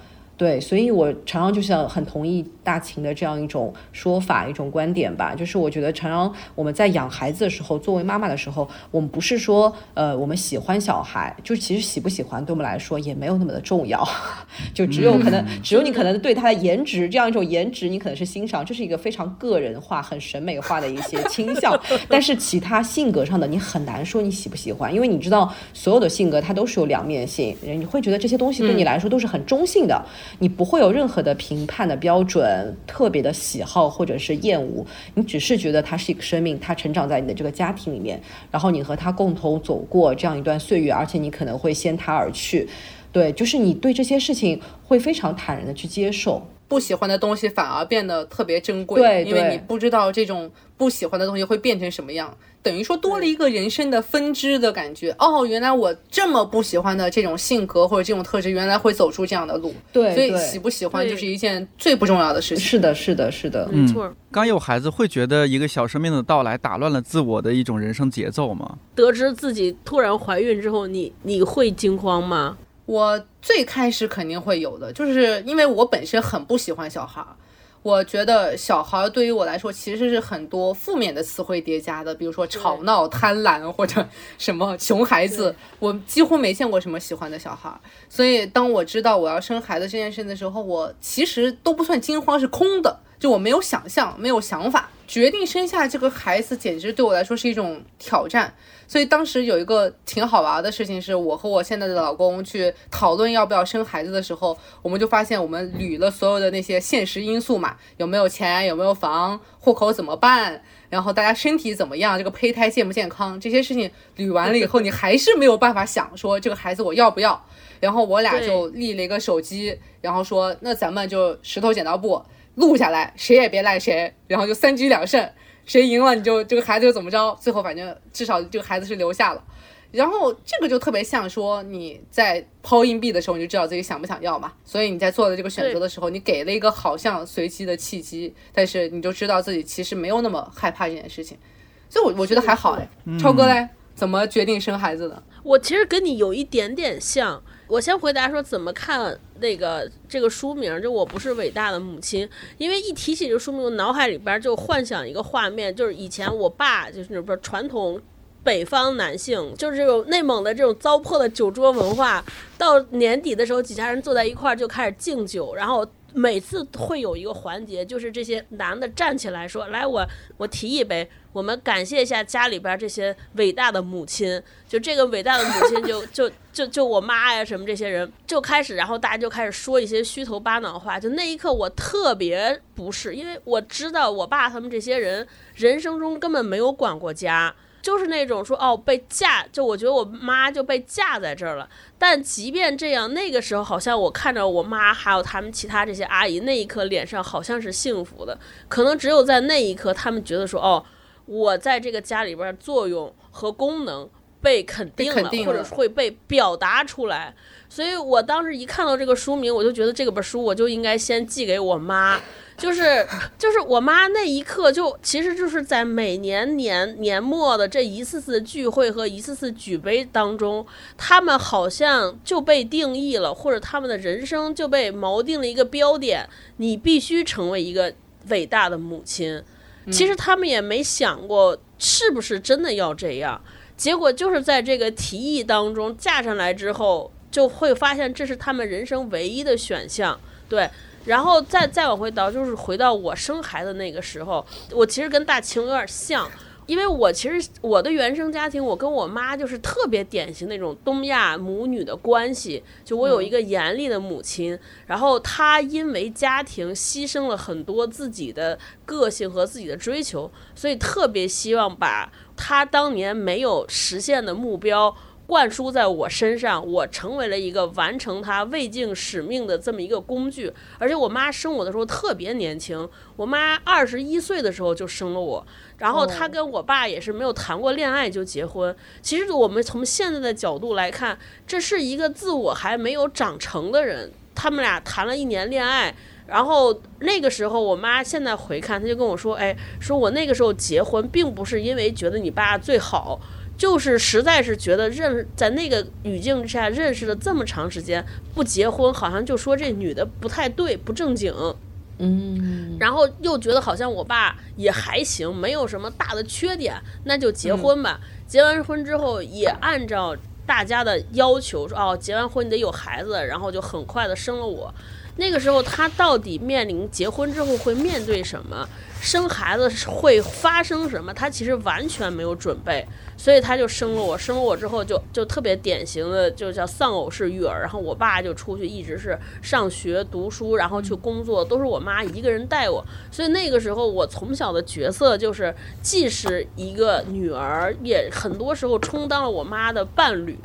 对，所以我常常就是很同意大秦的这样一种说法、一种观点吧。就是我觉得常常我们在养孩子的时候，作为妈妈的时候，我们不是说呃我们喜欢小孩，就其实喜不喜欢对我们来说也没有那么的重要。就只有可能，只有你可能对他的颜值这样一种颜值，你可能是欣赏，这是一个非常个人化、很审美化的一些倾向。但是其他性格上的，你很难说你喜不喜欢，因为你知道所有的性格它都是有两面性，你会觉得这些东西对你来说都是很中性的。你不会有任何的评判的标准，特别的喜好或者是厌恶，你只是觉得他是一个生命，他成长在你的这个家庭里面，然后你和他共同走过这样一段岁月，而且你可能会先他而去，对，就是你对这些事情会非常坦然的去接受。不喜欢的东西反而变得特别珍贵，对，因为你不知道这种不喜欢的东西会变成什么样，等于说多了一个人生的分支的感觉。哦，原来我这么不喜欢的这种性格或者这种特质，原来会走出这样的路。对，所以喜不喜欢就是一件最不重要的事情。是的，是的，是的，没错。刚有孩子会觉得一个小生命的到来打乱了自我的一种人生节奏吗？得知自己突然怀孕之后，你你会惊慌吗？我最开始肯定会有的，就是因为我本身很不喜欢小孩儿，我觉得小孩对于我来说其实是很多负面的词汇叠加的，比如说吵闹、贪婪或者 什么熊孩子，我几乎没见过什么喜欢的小孩儿。所以当我知道我要生孩子这件事的时候，我其实都不算惊慌，是空的，就我没有想象，没有想法。决定生下这个孩子，简直对我来说是一种挑战。所以当时有一个挺好玩的事情，是我和我现在的老公去讨论要不要生孩子的时候，我们就发现我们捋了所有的那些现实因素嘛，有没有钱，有没有房，户口怎么办，然后大家身体怎么样，这个胚胎健不健康，这些事情捋完了以后，你还是没有办法想说这个孩子我要不要。然后我俩就立了一个手机，然后说那咱们就石头剪刀布。录下来，谁也别赖谁，然后就三局两胜，谁赢了你就这个孩子就怎么着，最后反正至少这个孩子是留下了。然后这个就特别像说你在抛硬币的时候，你就知道自己想不想要嘛。所以你在做的这个选择的时候，你给了一个好像随机的契机，但是你就知道自己其实没有那么害怕这件事情。所以，我我觉得还好哎。超哥嘞，怎么决定生孩子的？我其实跟你有一点点像。我先回答说怎么看那个这个书名，就我不是伟大的母亲，因为一提起这个书名，我脑海里边就幻想一个画面，就是以前我爸就是那边传统北方男性，就是这种内蒙的这种糟粕的酒桌文化，到年底的时候，几家人坐在一块儿就开始敬酒，然后。每次会有一个环节，就是这些男的站起来说：“来，我我提一杯，我们感谢一下家里边这些伟大的母亲。就这个伟大的母亲，就就就就我妈呀，什么这些人就开始，然后大家就开始说一些虚头巴脑话。就那一刻，我特别不适，因为我知道我爸他们这些人人生中根本没有管过家。”就是那种说哦被架，就我觉得我妈就被架在这儿了。但即便这样，那个时候好像我看着我妈还有他们其他这些阿姨，那一刻脸上好像是幸福的。可能只有在那一刻，他们觉得说哦，我在这个家里边作用和功能被肯定了，或者会被表达出来。所以我当时一看到这个书名，我就觉得这个本书我就应该先寄给我妈。就是就是我妈那一刻就其实就是在每年年年末的这一次次聚会和一次次举杯当中，他们好像就被定义了，或者他们的人生就被锚定了一个标点，你必须成为一个伟大的母亲。其实他们也没想过是不是真的要这样，结果就是在这个提议当中嫁上来之后，就会发现这是他们人生唯一的选项，对。然后再再往回倒，就是回到我生孩子那个时候，我其实跟大晴有点像，因为我其实我的原生家庭，我跟我妈就是特别典型那种东亚母女的关系，就我有一个严厉的母亲，然后她因为家庭牺牲了很多自己的个性和自己的追求，所以特别希望把她当年没有实现的目标。灌输在我身上，我成为了一个完成他未尽使命的这么一个工具。而且我妈生我的时候特别年轻，我妈二十一岁的时候就生了我。然后她跟我爸也是没有谈过恋爱就结婚。其实我们从现在的角度来看，这是一个自我还没有长成的人。他们俩谈了一年恋爱，然后那个时候我妈现在回看，她就跟我说：“哎，说我那个时候结婚，并不是因为觉得你爸最好。”就是实在是觉得认在那个语境之下认识了这么长时间不结婚，好像就说这女的不太对不正经，嗯，然后又觉得好像我爸也还行，没有什么大的缺点，那就结婚吧。结完婚之后也按照大家的要求说哦，结完婚你得有孩子，然后就很快的生了我。那个时候他到底面临结婚之后会面对什么？生孩子会发生什么？他其实完全没有准备，所以他就生了我。生了我之后，就就特别典型的，就叫丧偶式育儿。然后我爸就出去一直是上学读书，然后去工作，都是我妈一个人带我。所以那个时候，我从小的角色就是既是一个女儿，也很多时候充当了我妈的伴侣。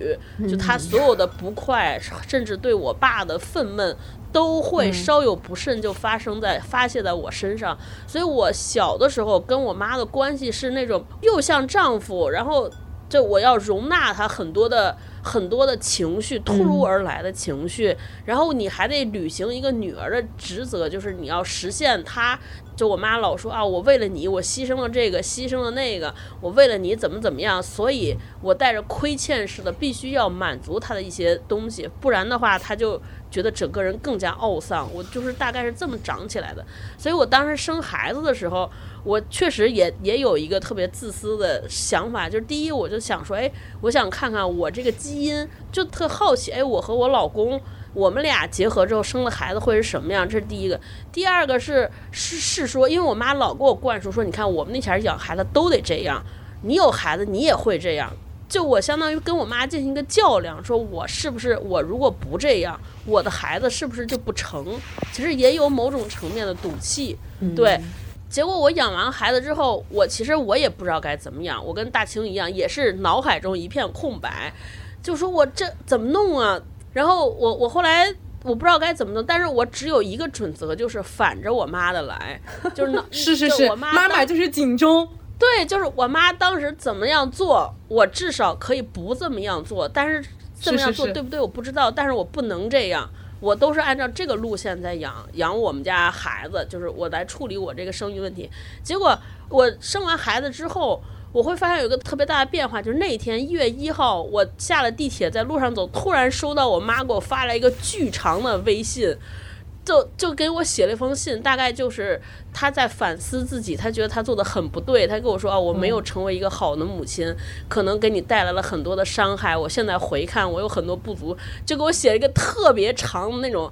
就她所有的不快，甚至对我爸的愤懑。都会稍有不慎就发生在发泄在我身上，所以我小的时候跟我妈的关系是那种又像丈夫，然后就我要容纳她很多的很多的情绪突如而来的情绪，然后你还得履行一个女儿的职责，就是你要实现她。就我妈老说啊，我为了你，我牺牲了这个，牺牲了那个，我为了你怎么怎么样，所以我带着亏欠似的，必须要满足她的一些东西，不然的话，她就。觉得整个人更加懊丧，我就是大概是这么长起来的，所以我当时生孩子的时候，我确实也也有一个特别自私的想法，就是第一，我就想说，哎，我想看看我这个基因，就特好奇，哎，我和我老公，我们俩结合之后生了孩子会是什么样？这是第一个。第二个是是是说，因为我妈老给我灌输说，你看我们那前养孩子都得这样，你有孩子你也会这样。就我相当于跟我妈进行一个较量，说我是不是我如果不这样，我的孩子是不是就不成？其实也有某种层面的赌气，对。结果我养完孩子之后，我其实我也不知道该怎么养。我跟大清一样，也是脑海中一片空白，就说我这怎么弄啊？然后我我后来我不知道该怎么弄，但是我只有一个准则，就是反着我妈的来，就是是是是，妈妈就是警钟。对，就是我妈当时怎么样做，我至少可以不这么样做。但是这么样做对不对，我不知道。但是我不能这样，我都是按照这个路线在养养我们家孩子，就是我来处理我这个生育问题。结果我生完孩子之后，我会发现有个特别大的变化，就是那天一月一号，我下了地铁在路上走，突然收到我妈给我发来一个巨长的微信。就就给我写了一封信，大概就是他在反思自己，他觉得他做的很不对。他跟我说啊，我没有成为一个好的母亲，可能给你带来了很多的伤害。我现在回看，我有很多不足，就给我写了一个特别长的那种，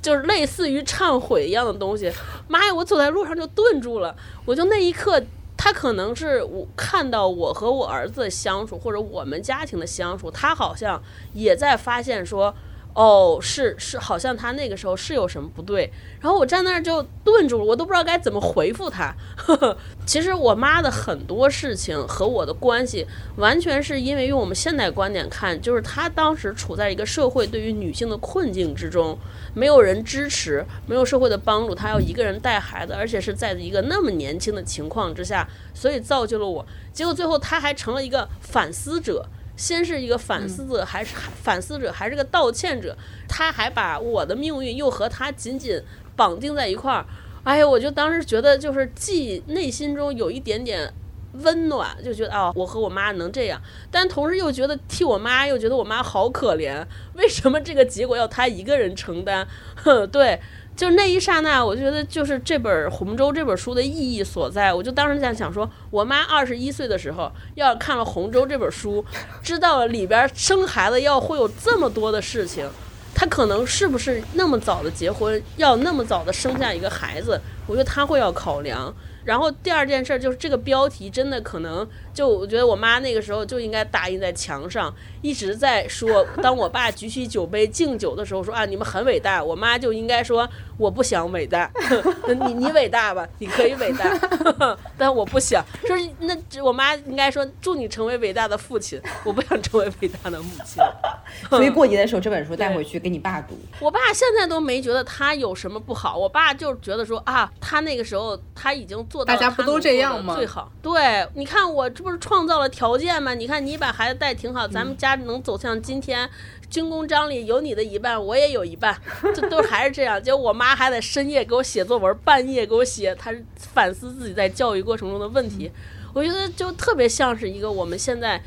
就是类似于忏悔一样的东西。妈呀，我走在路上就顿住了，我就那一刻，他可能是我看到我和我儿子的相处，或者我们家庭的相处，他好像也在发现说。哦，是是，好像他那个时候是有什么不对，然后我站那儿就顿住了，我都不知道该怎么回复他。其实我妈的很多事情和我的关系，完全是因为用我们现代观点看，就是她当时处在一个社会对于女性的困境之中，没有人支持，没有社会的帮助，她要一个人带孩子，而且是在一个那么年轻的情况之下，所以造就了我。结果最后她还成了一个反思者。先是一个反思者，还是反思者，还是个道歉者？他还把我的命运又和他紧紧绑定在一块儿。哎呀，我就当时觉得，就是既内心中有一点点温暖，就觉得哦，我和我妈能这样，但同时又觉得替我妈，又觉得我妈好可怜。为什么这个结果要她一个人承担？哼，对。就那一刹那，我觉得就是这本《洪州》这本书的意义所在。我就当时在想，说我妈二十一岁的时候，要看了《洪州》这本书，知道了里边生孩子要会有这么多的事情，她可能是不是那么早的结婚，要那么早的生下一个孩子？我觉得她会要考量。然后第二件事就是这个标题真的可能。就我觉得我妈那个时候就应该打印在墙上，一直在说，当我爸举起酒杯敬酒的时候，说啊你们很伟大，我妈就应该说我不想伟大，你你伟大吧，你可以伟大，但我不想，说那我妈应该说祝你成为伟大的父亲，我不想成为伟大的母亲。所以过节的时候这本书带回去给你爸读。我爸现在都没觉得他有什么不好，我爸就觉得说啊他那个时候他已经做到大家不都这样吗？最好，对，你看我这。不是创造了条件吗？你看，你把孩子带挺好，咱们家能走向今天，军功章里有你的一半，我也有一半，这都还是这样。结果我妈还得深夜给我写作文，半夜给我写，她反思自己在教育过程中的问题。我觉得就特别像是一个我们现在，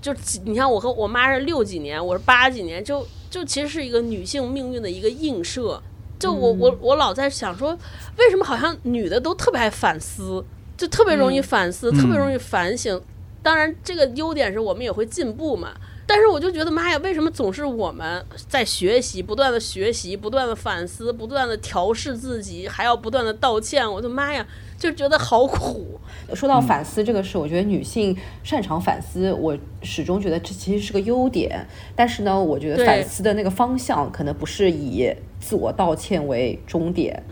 就你看我和我妈是六几年，我是八几年，就就其实是一个女性命运的一个映射。就我我我老在想说，为什么好像女的都特别爱反思？就特别容易反思，特别容易反省。当然，这个优点是我们也会进步嘛。但是我就觉得，妈呀，为什么总是我们在学习，不断的学习，不断的反思，不断的调试自己，还要不断的道歉？我的妈呀，就觉得好苦。说到反思这个事，我觉得女性擅长反思，我始终觉得这其实是个优点。但是呢，我觉得反思的那个方向可能不是以自我道歉为终点。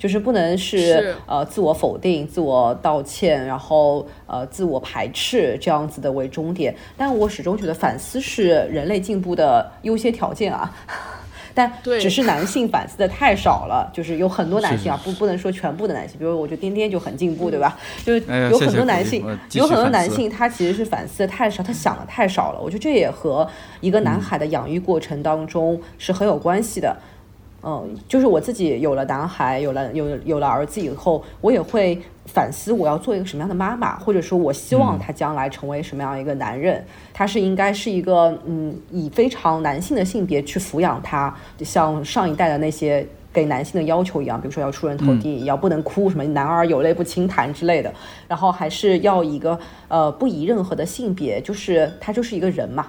就是不能是呃自我否定、自我道歉，然后呃自我排斥这样子的为终点。但我始终觉得反思是人类进步的优先条件啊。但只是男性反思的太少了，就是有很多男性啊，不不能说全部的男性，比如我觉得颠颠就很进步，对吧？就是有很多男性，有很多男性他其实是反思的太少，他想的太少了。我觉得这也和一个男孩的养育过程当中是很有关系的。嗯，嗯。就是我自己有了男孩，有了有有了儿子以后，我也会反思我要做一个什么样的妈妈，或者说我希望他将来成为什么样一个男人。他是应该是一个嗯，以非常男性的性别去抚养他，像上一代的那些给男性的要求一样，比如说要出人头地，要不能哭，什么男儿有泪不轻弹之类的。然后还是要一个呃，不以任何的性别，就是他就是一个人嘛。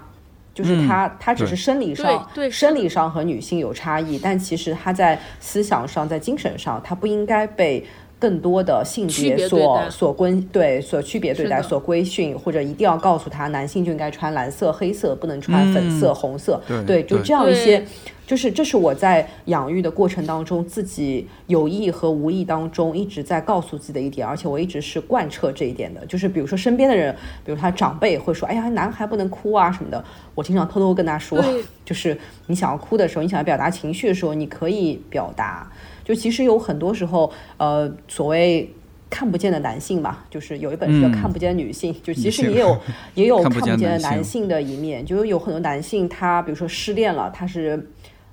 就是他，他只是生理上，生理上和女性有差异，但其实他在思想上，在精神上，他不应该被更多的性别所所规对所区别对待，所规训，或者一定要告诉他，男性就应该穿蓝色、黑色，不能穿粉色、红色，对，就这样一些。就是，这是我在养育的过程当中，自己有意和无意当中一直在告诉自己的一点，而且我一直是贯彻这一点的。就是，比如说身边的人，比如他长辈会说：“哎呀，男孩不能哭啊什么的。”我经常偷偷跟他说，就是你想要哭的时候，你想要表达情绪的时候，你可以表达。就其实有很多时候，呃，所谓看不见的男性嘛，就是有一本书叫《看不见的女性》，就其实也有 也有看不见的男性的一面，就是有很多男性他比如说失恋了，他是。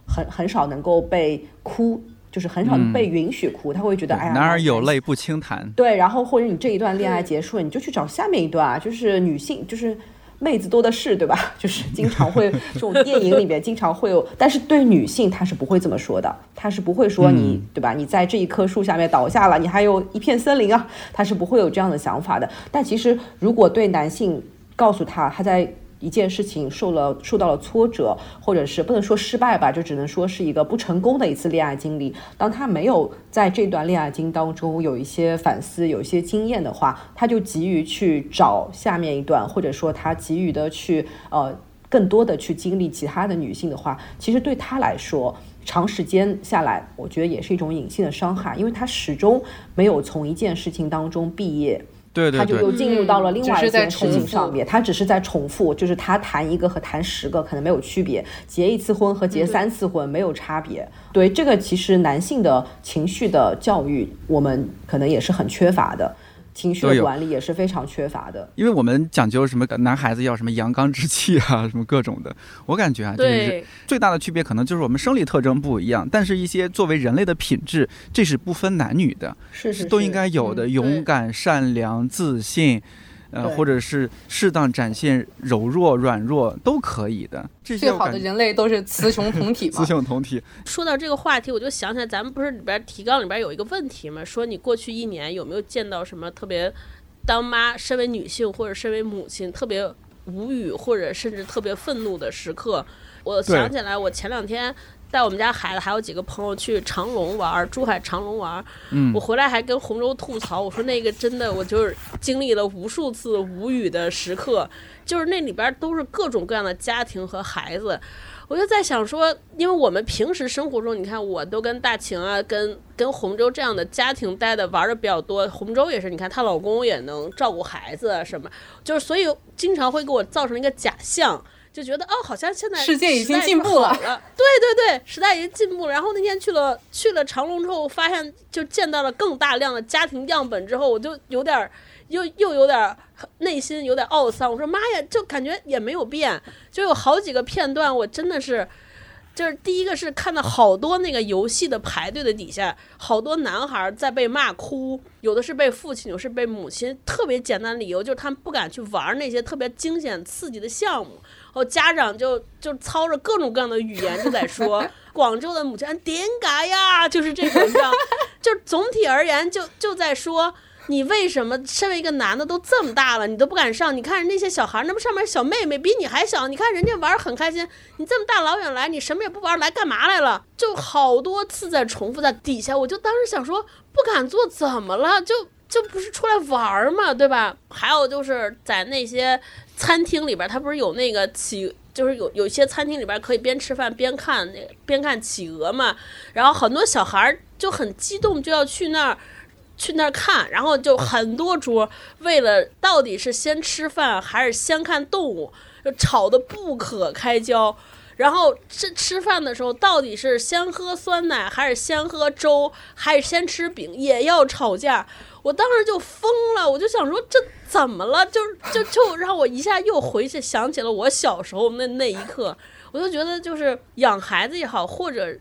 很很少能够被哭，就是很少被允许哭，他会觉得哎呀，男儿有泪不轻弹。对，然后或者你这一段恋爱结束了，你就去找下面一段啊，就是女性，就是妹子多的是，对吧？就是经常会 这种电影里面经常会有，但是对女性她是不会这么说的，她是不会说你对吧？你在这一棵树下面倒下了，你还有一片森林啊，她是不会有这样的想法的。但其实如果对男性告诉他他在。一件事情受了受到了挫折，或者是不能说失败吧，就只能说是一个不成功的一次恋爱经历。当他没有在这段恋爱经当中有一些反思、有一些经验的话，他就急于去找下面一段，或者说他急于的去呃更多的去经历其他的女性的话，其实对他来说，长时间下来，我觉得也是一种隐性的伤害，因为他始终没有从一件事情当中毕业。他就又进入到了另外一件事情上面，他只是在重复，就是他谈一个和谈十个可能没有区别，结一次婚和结三次婚没有差别。对这个，其实男性的情绪的教育，我们可能也是很缺乏的。情绪的管理也是非常缺乏的。因为我们讲究什么男孩子要什么阳刚之气啊，什么各种的。我感觉啊，就是最大的区别可能就是我们生理特征不一样，但是一些作为人类的品质，这是不分男女的，是是都应该有的，勇敢、善良、自信。呃，或者是适当展现柔弱、软弱都可以的。最好的人类都是雌雄同体嘛。雌雄同体。说到这个话题，我就想起来，咱们不是里边提纲里边有一个问题嘛？说你过去一年有没有见到什么特别当妈、身为女性或者身为母亲特别无语或者甚至特别愤怒的时刻？我想起来，我前两天。带我们家孩子还有几个朋友去长隆玩，珠海长隆玩。嗯，我回来还跟洪州吐槽，我说那个真的，我就是经历了无数次无语的时刻，就是那里边都是各种各样的家庭和孩子。我就在想说，因为我们平时生活中，你看我都跟大晴啊，跟跟洪州这样的家庭待的玩的比较多。洪州也是，你看她老公也能照顾孩子什么，就是所以经常会给我造成一个假象。就觉得哦，好像现在世界已经进步了。对对对，时代已经进步了。然后那天去了去了长隆之后，发现就见到了更大量的家庭样本之后，我就有点又又有点内心有点懊丧。我说妈呀，就感觉也没有变，就有好几个片段，我真的是。就是第一个是看到好多那个游戏的排队的底下，好多男孩在被骂哭，有的是被父亲，有的是被母亲。特别简单理由就是他们不敢去玩那些特别惊险刺激的项目，然后家长就就操着各种各样的语言就在说 广州的母亲点嘎呀，就是这种，你知道，就总体而言就就在说。你为什么身为一个男的都这么大了，你都不敢上？你看人那些小孩，那不上面小妹妹比你还小，你看人家玩很开心，你这么大老远来，你什么也不玩，来干嘛来了？就好多次在重复在底下，我就当时想说，不敢做怎么了？就就不是出来玩嘛，对吧？还有就是在那些餐厅里边，他不是有那个企，就是有有些餐厅里边可以边吃饭边看那边看企鹅嘛，然后很多小孩就很激动，就要去那儿。去那儿看，然后就很多桌，为了到底是先吃饭还是先看动物，就吵得不可开交。然后吃吃饭的时候，到底是先喝酸奶还是先喝粥，还是先吃饼，也要吵架。我当时就疯了，我就想说这怎么了？就就 就让我一下又回去想起了我小时候那那一刻，我就觉得就是养孩子也好，或者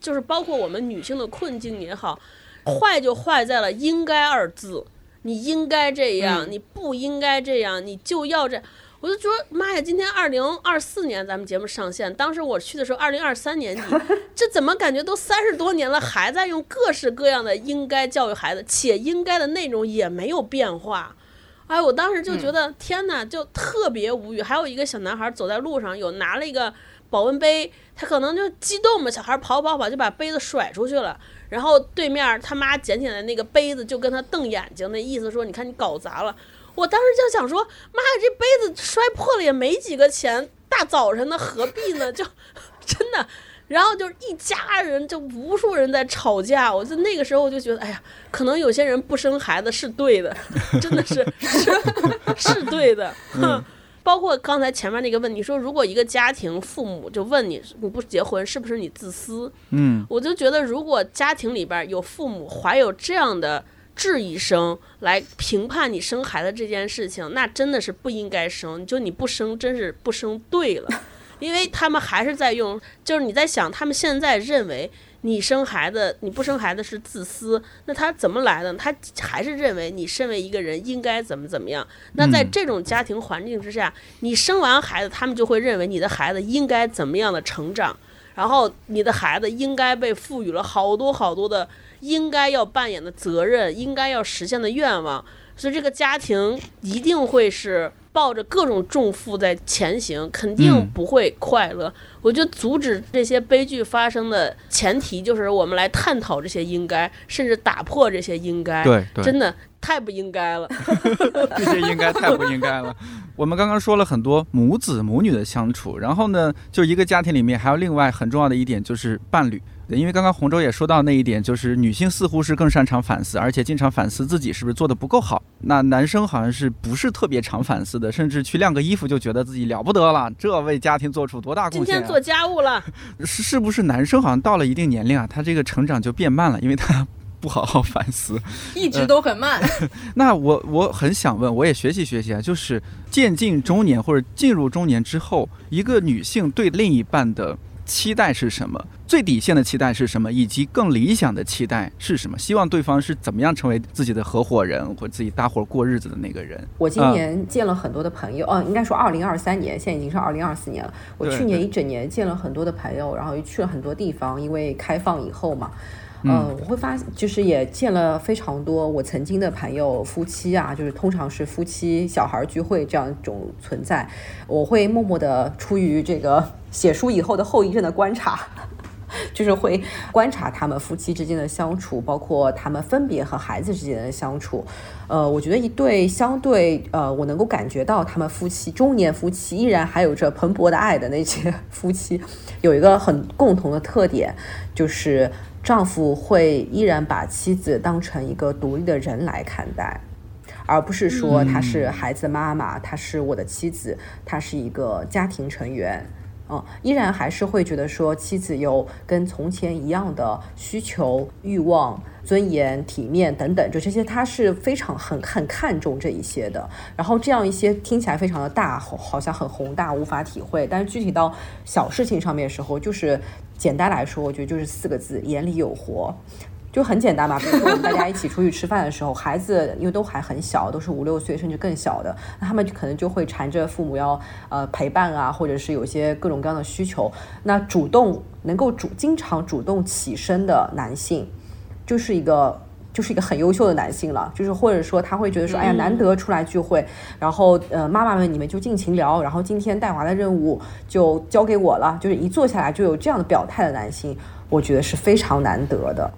就是包括我们女性的困境也好。坏就坏在了“应该”二字，你应该这样，你不应该这样，你就要这。我就说妈呀，今天二零二四年咱们节目上线，当时我去的时候二零二三年底，这怎么感觉都三十多年了，还在用各式各样的“应该”教育孩子，且应该的内容也没有变化。哎，我当时就觉得天哪，就特别无语。还有一个小男孩走在路上，有拿了一个保温杯，他可能就激动嘛，小孩跑跑跑就把杯子甩出去了。然后对面他妈捡起来那个杯子，就跟他瞪眼睛，那意思说：“你看你搞砸了。”我当时就想说：“妈呀，这杯子摔破了也没几个钱，大早晨的何必呢？就 真的。”然后就是一家人，就无数人在吵架。我就那个时候我就觉得，哎呀，可能有些人不生孩子是对的，真的是是 是对的。包括刚才前面那个问题，说如果一个家庭父母就问你，你不结婚是不是你自私？嗯，我就觉得如果家庭里边有父母怀有这样的质疑生来评判你生孩子这件事情，那真的是不应该生。就你不生，真是不生对了，因为他们还是在用，就是你在想，他们现在认为。你生孩子，你不生孩子是自私，那他怎么来的？他还是认为你身为一个人应该怎么怎么样。那在这种家庭环境之下，你生完孩子，他们就会认为你的孩子应该怎么样的成长，然后你的孩子应该被赋予了好多好多的应该要扮演的责任，应该要实现的愿望，所以这个家庭一定会是。抱着各种重负在前行，肯定不会快乐。我觉得阻止这些悲剧发生的前提，就是我们来探讨这些应该，甚至打破这些应该。对，真的太不应该了。这些应该太不应该了。我们刚刚说了很多母子母女的相处，然后呢，就一个家庭里面还有另外很重要的一点，就是伴侣。因为刚刚洪州也说到那一点，就是女性似乎是更擅长反思，而且经常反思自己是不是做的不够好。那男生好像是不是特别常反思的，甚至去晾个衣服就觉得自己了不得了，这为家庭做出多大贡献？今天做家务了，是是不是男生好像到了一定年龄啊，他这个成长就变慢了，因为他。不好好反思，一直都很慢。那我我很想问，我也学习学习啊，就是渐进中年或者进入中年之后，一个女性对另一半的。期待是什么？最底线的期待是什么？以及更理想的期待是什么？希望对方是怎么样成为自己的合伙人或自己搭伙过日子的那个人？我今年见了很多的朋友，嗯，应该说二零二三年，现在已经是二零二四年了。我去年一整年见了很多的朋友，然后又去了很多地方，因为开放以后嘛。嗯，我会发，就是也见了非常多我曾经的朋友夫妻啊，就是通常是夫妻小孩聚会这样一种存在。我会默默的出于这个写书以后的后遗症的观察，就是会观察他们夫妻之间的相处，包括他们分别和孩子之间的相处。呃，我觉得一对相对呃，我能够感觉到他们夫妻中年夫妻依然还有着蓬勃的爱的那些 夫妻，有一个很共同的特点，就是。丈夫会依然把妻子当成一个独立的人来看待，而不是说她是孩子妈妈，她是我的妻子，她是一个家庭成员。嗯，依然还是会觉得说妻子有跟从前一样的需求、欲望、尊严、体面等等，就这些，他是非常很很看重这一些的。然后这样一些听起来非常的大，好像很宏大，无法体会。但是具体到小事情上面的时候，就是简单来说，我觉得就是四个字：眼里有活。就很简单嘛，比如说我们大家一起出去吃饭的时候，孩子 因为都还很小，都是五六岁甚至更小的，那他们可能就会缠着父母要呃陪伴啊，或者是有些各种各样的需求。那主动能够主经常主动起身的男性，就是一个就是一个很优秀的男性了。就是或者说他会觉得说，哎呀，难得出来聚会，然后呃妈妈们你们就尽情聊，然后今天带娃的任务就交给我了。就是一坐下来就有这样的表态的男性，我觉得是非常难得的。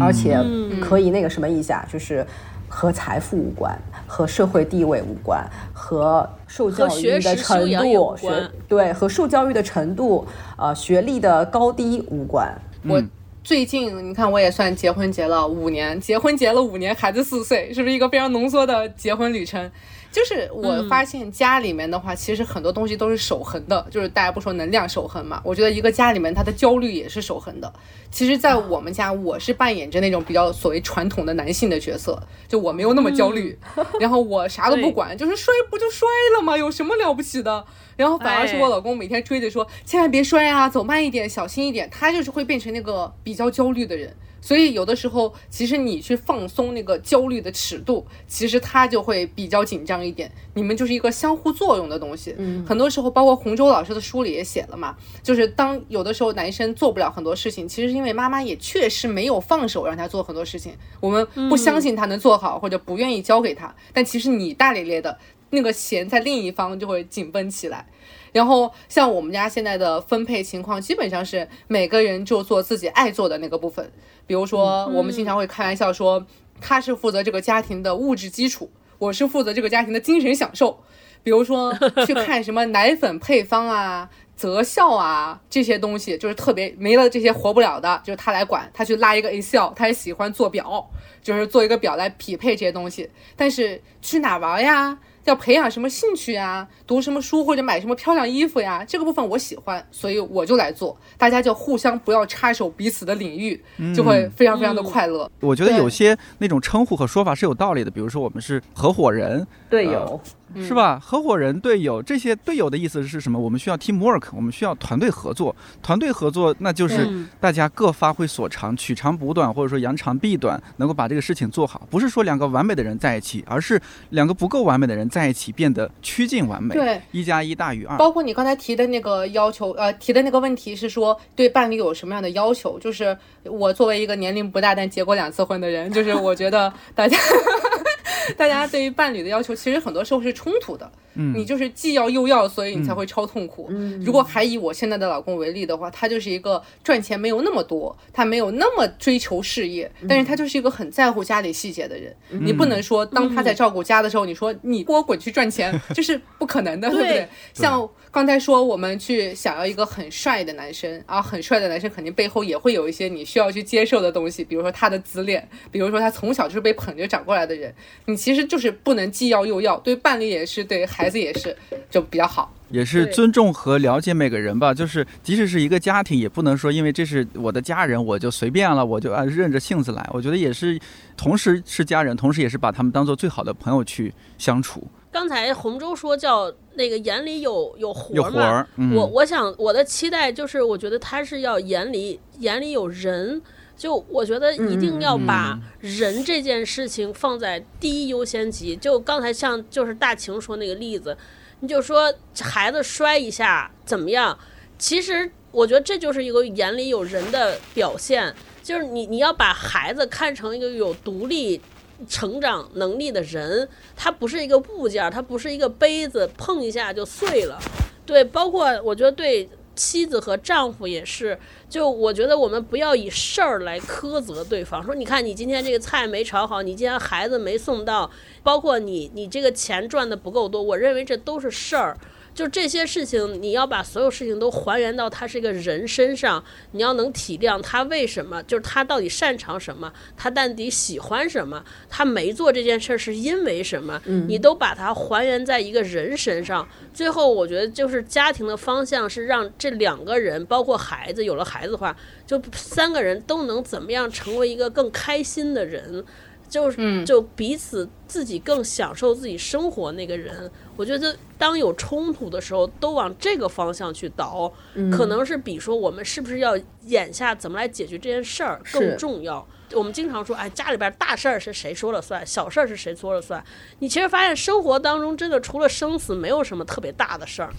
而且可以那个什么一下，就是和财富无关，和社会地位无关，和受教育的程度，学对和受教育的程度，呃，学历的高低无关。我最近你看，我也算结婚结了五年，结婚结了五年，孩子四岁，是不是一个非常浓缩的结婚旅程？就是我发现家里面的话，其实很多东西都是守恒的。就是大家不说能量守恒嘛？我觉得一个家里面他的焦虑也是守恒的。其实，在我们家，我是扮演着那种比较所谓传统的男性的角色，就我没有那么焦虑，然后我啥都不管，就是摔不就摔了吗？有什么了不起的？然后反而是我老公每天追着说，千万别摔啊，走慢一点，小心一点。他就是会变成那个比较焦虑的人。所以有的时候，其实你去放松那个焦虑的尺度，其实他就会比较紧张一点。你们就是一个相互作用的东西。嗯，很多时候，包括洪舟老师的书里也写了嘛，就是当有的时候男生做不了很多事情，其实是因为妈妈也确实没有放手让他做很多事情。我们不相信他能做好，或者不愿意交给他。但其实你大咧咧的那个弦在另一方就会紧绷起来。然后像我们家现在的分配情况，基本上是每个人就做自己爱做的那个部分。比如说，我们经常会开玩笑说，他是负责这个家庭的物质基础，我是负责这个家庭的精神享受。比如说，去 看什么奶粉配方啊、择校啊这些东西，就是特别没了这些活不了的，就是他来管。他去拉一个 Excel，他也喜欢做表，就是做一个表来匹配这些东西。但是去哪玩呀？要培养什么兴趣呀？读什么书或者买什么漂亮衣服呀？这个部分我喜欢，所以我就来做。大家就互相不要插手彼此的领域，就会非常非常的快乐。我觉得有些那种称呼和说法是有道理的，比如说我们是合伙人、队友。是吧？合伙人、队友这些队友的意思是什么？我们需要 team work，我们需要团队合作。团队合作，那就是大家各发挥所长，取长补短，或者说扬长避短，能够把这个事情做好。不是说两个完美的人在一起，而是两个不够完美的人在一起变得趋近完美。对，一加一大于二。包括你刚才提的那个要求，呃，提的那个问题是说对伴侣有什么样的要求？就是我作为一个年龄不大但结过两次婚的人，就是我觉得大家。大家对于伴侣的要求，其实很多时候是冲突的。嗯，你就是既要又要，所以你才会超痛苦。嗯，如果还以我现在的老公为例的话，他就是一个赚钱没有那么多，他没有那么追求事业，但是他就是一个很在乎家里细节的人。你不能说当他在照顾家的时候，你说你给我滚去赚钱，这是不可能的，对不对？像。刚才说我们去想要一个很帅的男生啊，很帅的男生肯定背后也会有一些你需要去接受的东西，比如说他的自恋，比如说他从小就是被捧着长过来的人，你其实就是不能既要又要，对伴侣也是，对孩子也是，就比较好。也是尊重和了解每个人吧。就是即使是一个家庭，也不能说因为这是我的家人，我就随便了，我就啊任着性子来。我觉得也是，同时是家人，同时也是把他们当做最好的朋友去相处。刚才洪州说叫那个眼里有有活嘛，我我想我的期待就是，我觉得他是要眼里眼里有人。就我觉得一定要把人这件事情放在第一优先级。就刚才像就是大晴说那个例子，你就说孩子摔一下怎么样？其实我觉得这就是一个眼里有人的表现，就是你你要把孩子看成一个有独立成长能力的人，他不是一个物件，他不是一个杯子，碰一下就碎了。对，包括我觉得对。妻子和丈夫也是，就我觉得我们不要以事儿来苛责对方。说你看你今天这个菜没炒好，你今天孩子没送到，包括你你这个钱赚的不够多，我认为这都是事儿。就这些事情，你要把所有事情都还原到他是一个人身上，你要能体谅他为什么，就是他到底擅长什么，他到底喜欢什么，他没做这件事是因为什么，你都把它还原在一个人身上。最后，我觉得就是家庭的方向是让这两个人，包括孩子，有了孩子的话，就三个人都能怎么样成为一个更开心的人。就是就彼此自己更享受自己生活那个人，我觉得当有冲突的时候，都往这个方向去倒，可能是比说我们是不是要眼下怎么来解决这件事儿更重要。我们经常说，哎，家里边大事儿是谁说了算，小事儿是谁说了算。你其实发现生活当中真的除了生死，没有什么特别大的事儿，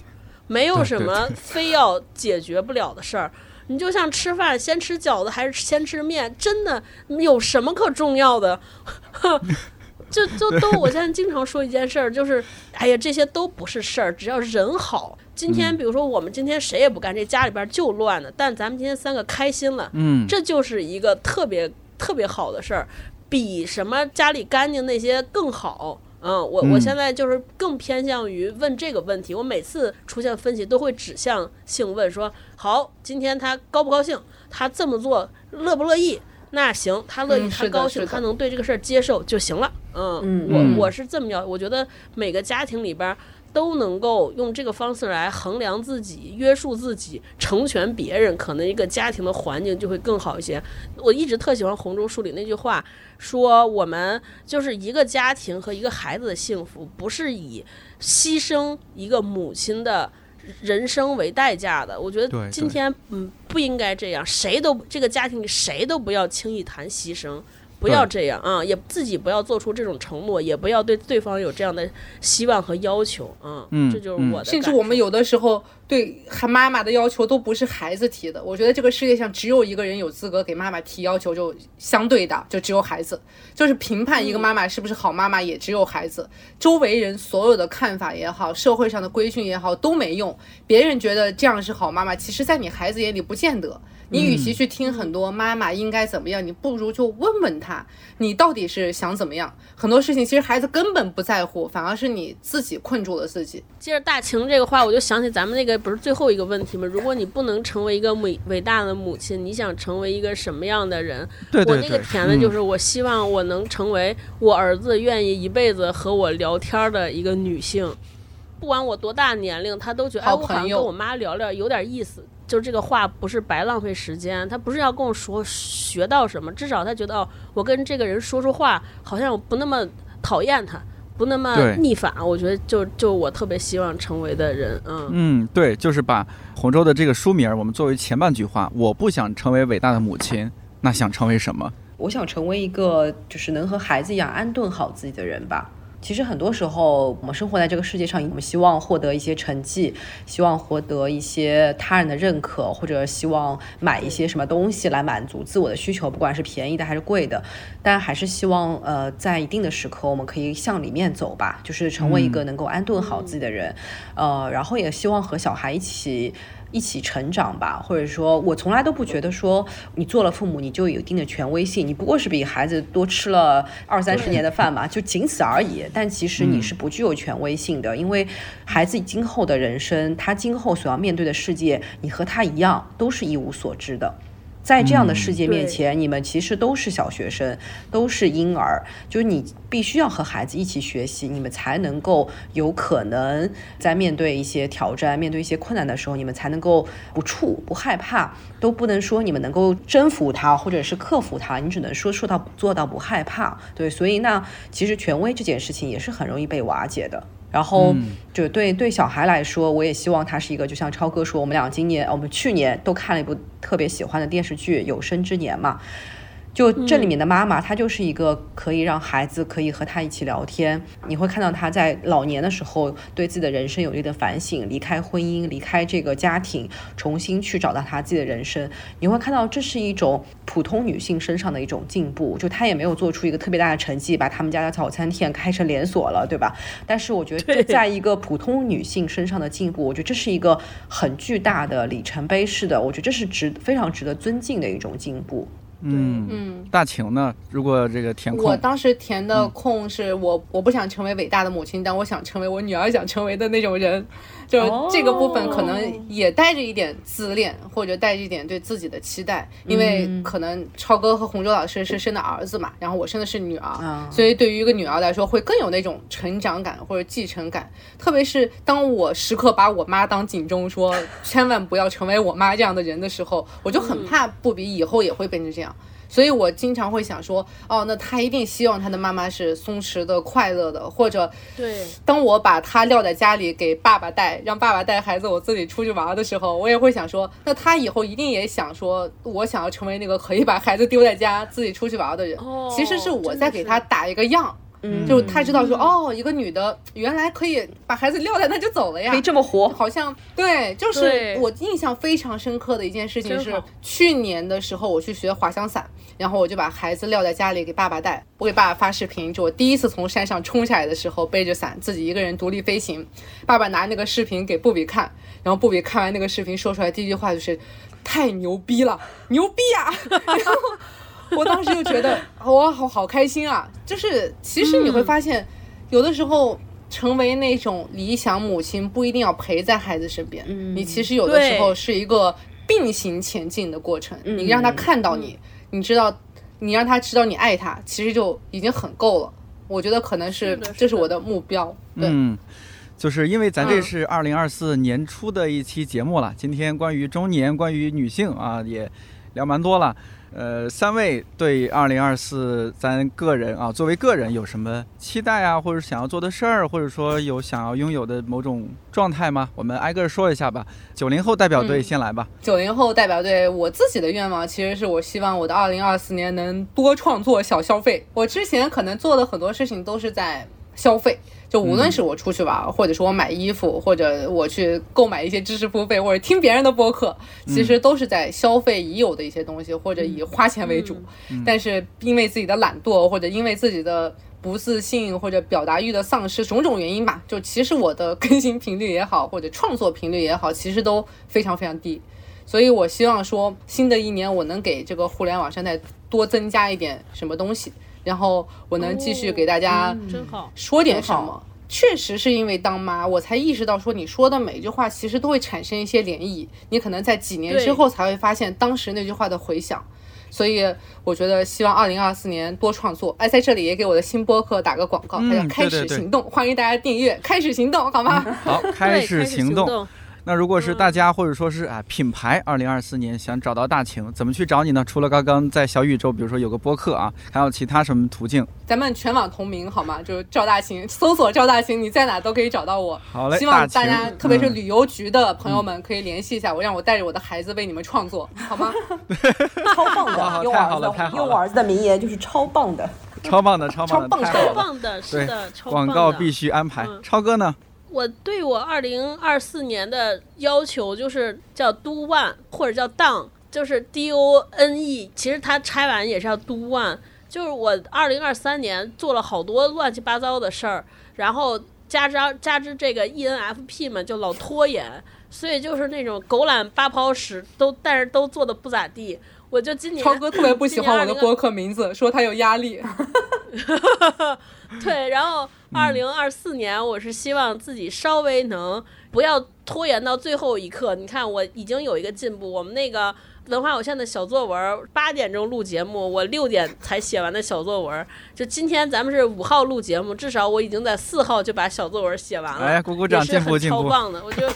没有什么非要解决不了的事儿。你就像吃饭，先吃饺子还是先吃面？真的有什么可重要的？就就都，我现在经常说一件事儿，就是，哎呀，这些都不是事儿，只要人好。今天比如说我们今天谁也不干，这家里边就乱了，但咱们今天三个开心了，嗯，这就是一个特别特别好的事儿，比什么家里干净那些更好。嗯，我我现在就是更偏向于问这个问题。我每次出现分歧，都会指向性问说：好，今天他高不高兴？他这么做乐不乐意？那行，他乐意，他高兴，他能对这个事儿接受就行了。嗯，我我是这么要，我觉得每个家庭里边。都能够用这个方式来衡量自己、约束自己、成全别人，可能一个家庭的环境就会更好一些。我一直特喜欢红中书里那句话，说我们就是一个家庭和一个孩子的幸福，不是以牺牲一个母亲的人生为代价的。我觉得今天嗯不应该这样，谁都这个家庭里谁都不要轻易谈牺牲。不要这样啊！也自己不要做出这种承诺，也不要对对方有这样的希望和要求啊！嗯，这就是我的。甚至我们有的时候对妈妈的要求都不是孩子提的。我觉得这个世界上只有一个人有资格给妈妈提要求，就相对的就只有孩子。就是评判一个妈妈是不是好妈妈，也只有孩子。周围人所有的看法也好，社会上的规训也好都没用。别人觉得这样是好妈妈，其实在你孩子眼里不见得。你与其去听很多妈妈应该怎么样，你不如就问问他，你到底是想怎么样？很多事情其实孩子根本不在乎，反而是你自己困住了自己。接着大晴这个话，我就想起咱们那个不是最后一个问题吗？如果你不能成为一个伟伟大的母亲，你想成为一个什么样的人？对对对。我那个填的就是，我希望我能成为我儿子愿意一辈子和我聊天的一个女性，不管我多大年龄，他都觉得哎，我好像跟我妈聊聊有点意思。就这个话不是白浪费时间，他不是要跟我说学到什么，至少他觉得哦，我跟这个人说说话，好像我不那么讨厌他，不那么逆反。我觉得就就我特别希望成为的人，嗯嗯，对，就是把洪州的这个书名，我们作为前半句话，我不想成为伟大的母亲，那想成为什么？我想成为一个就是能和孩子一样安顿好自己的人吧。其实很多时候，我们生活在这个世界上，我们希望获得一些成绩，希望获得一些他人的认可，或者希望买一些什么东西来满足自我的需求，不管是便宜的还是贵的。但还是希望，呃，在一定的时刻，我们可以向里面走吧，就是成为一个能够安顿好自己的人。呃，然后也希望和小孩一起。一起成长吧，或者说，我从来都不觉得说你做了父母你就有一定的权威性，你不过是比孩子多吃了二三十年的饭嘛，就仅此而已。但其实你是不具有权威性的，因为孩子今后的人生，他今后所要面对的世界，你和他一样都是一无所知的。在这样的世界面前，你们其实都是小学生，都是婴儿。就是你必须要和孩子一起学习，你们才能够有可能在面对一些挑战、面对一些困难的时候，你们才能够不怵、不害怕。都不能说你们能够征服他，或者是克服他，你只能说说到做到不害怕。对，所以那其实权威这件事情也是很容易被瓦解的。然后，就对对小孩来说，我也希望他是一个，就像超哥说，我们俩今年，我们去年都看了一部特别喜欢的电视剧《有生之年》嘛。就这里面的妈妈，她就是一个可以让孩子可以和她一起聊天。你会看到她在老年的时候对自己的人生有一定的反省，离开婚姻，离开这个家庭，重新去找到她自己的人生。你会看到这是一种普通女性身上的一种进步。就她也没有做出一个特别大的成绩，把他们家的早餐店开成连锁了，对吧？但是我觉得这，在一个普通女性身上的进步，我觉得这是一个很巨大的里程碑式的。我觉得这是值非常值得尊敬的一种进步。嗯嗯，大晴呢？如果这个填空，我当时填的空是我我不想成为伟大的母亲，但我想成为我女儿想成为的那种人。就这个部分可能也带着一点自恋，或者带着一点对自己的期待，因为可能超哥和洪舟老师是生的儿子嘛，然后我生的是女儿，所以对于一个女儿来说，会更有那种成长感或者继承感。特别是当我时刻把我妈当警钟，说千万不要成为我妈这样的人的时候，我就很怕布比以后也会变成这样。所以我经常会想说，哦，那他一定希望他的妈妈是松弛的、快乐的，或者，对，当我把他撂在家里给爸爸带，让爸爸带孩子，我自己出去玩的时候，我也会想说，那他以后一定也想说，我想要成为那个可以把孩子丢在家自己出去玩的人。其实是我在给他打一个样。嗯，就他知道说哦，一个女的原来可以把孩子撂在那就走了呀，可以这么活，好像对，就是我印象非常深刻的一件事情是去年的时候我去学滑翔伞，然后我就把孩子撂在家里给爸爸带，我给爸爸发视频，就我第一次从山上冲下来的时候背着伞自己一个人独立飞行，爸爸拿那个视频给布比看，然后布比看完那个视频说出来第一句话就是太牛逼了，牛逼啊，然后。我当时就觉得 我好好开心啊！就是其实你会发现，有的时候成为那种理想母亲不一定要陪在孩子身边，你其实有的时候是一个并行前进的过程。你让他看到你，你知道，你让他知道你爱他，其实就已经很够了。我觉得可能是这是我的目标。嗯，就是因为咱这是二零二四年初的一期节目了，今天关于中年、关于女性啊，也聊蛮多了。呃，三位对二零二四咱个人啊，作为个人有什么期待啊，或者想要做的事儿，或者说有想要拥有的某种状态吗？我们挨个说一下吧。九零后代表队先来吧。九零后代表队，我自己的愿望其实是我希望我的二零二四年能多创作、小消费。我之前可能做的很多事情都是在消费。就无论是我出去玩，或者是我买衣服，或者我去购买一些知识付费，或者听别人的播客，其实都是在消费已有的一些东西，或者以花钱为主。但是因为自己的懒惰，或者因为自己的不自信，或者表达欲的丧失，种种原因吧，就其实我的更新频率也好，或者创作频率也好，其实都非常非常低。所以我希望说，新的一年我能给这个互联网生态多增加一点什么东西。然后我能继续给大家说点什么？确实是因为当妈，我才意识到说你说的每一句话其实都会产生一些涟漪。你可能在几年之后才会发现当时那句话的回响。所以我觉得希望二零二四年多创作。哎，在这里也给我的新播客打个广告，它叫开始行动，欢迎大家订阅。开始行动，好吗？好，开始行动。那如果是大家或者说是啊品牌，二零二四年想找到大晴，怎么去找你呢？除了刚刚在小宇宙，比如说有个播客啊，还有其他什么途径？咱们全网同名好吗？就是赵大晴，搜索赵大晴，你在哪都可以找到我。好嘞，希望大家，特别是旅游局的朋友们，可以联系一下我，让我带着我的孩子为你们创作，好吗？超棒的，用儿子用我儿子的名言就是超棒的，超棒的，超棒的，超棒的，是的，广告必须安排。超哥呢？我对我二零二四年的要求就是叫 do one 或者叫 done，就是 d o n e，其实它拆完也是要 do one。就是我二零二三年做了好多乱七八糟的事儿，然后加之加之这个 e n f p 嘛，就老拖延，所以就是那种狗揽八泡屎都，但是都做的不咋地。我就今年超哥特别不喜欢我的播客名字，说他有压力。对，然后二零二四年，我是希望自己稍微能不要拖延到最后一刻。你看，我已经有一个进步。我们那个文化有限的小作文，八点钟录节目，我六点才写完的小作文。就今天咱们是五号录节目，至少我已经在四号就把小作文写完了。哎，鼓鼓掌，进步进步，超棒的，我觉得。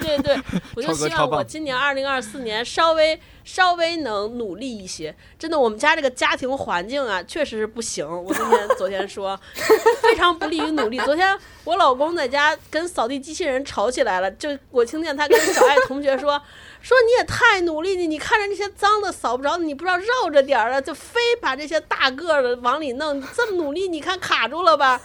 对对，我就希望我今年二零二四年稍微稍微能努力一些。真的，我们家这个家庭环境啊，确实是不行。我今天昨天说，非常不利于努力。昨天我老公在家跟扫地机器人吵起来了，就我听见他跟小爱同学说，说你也太努力了，你看着那些脏的扫不着，你不知道绕着点儿了，就非把这些大个的往里弄，这么努力，你看卡住了吧？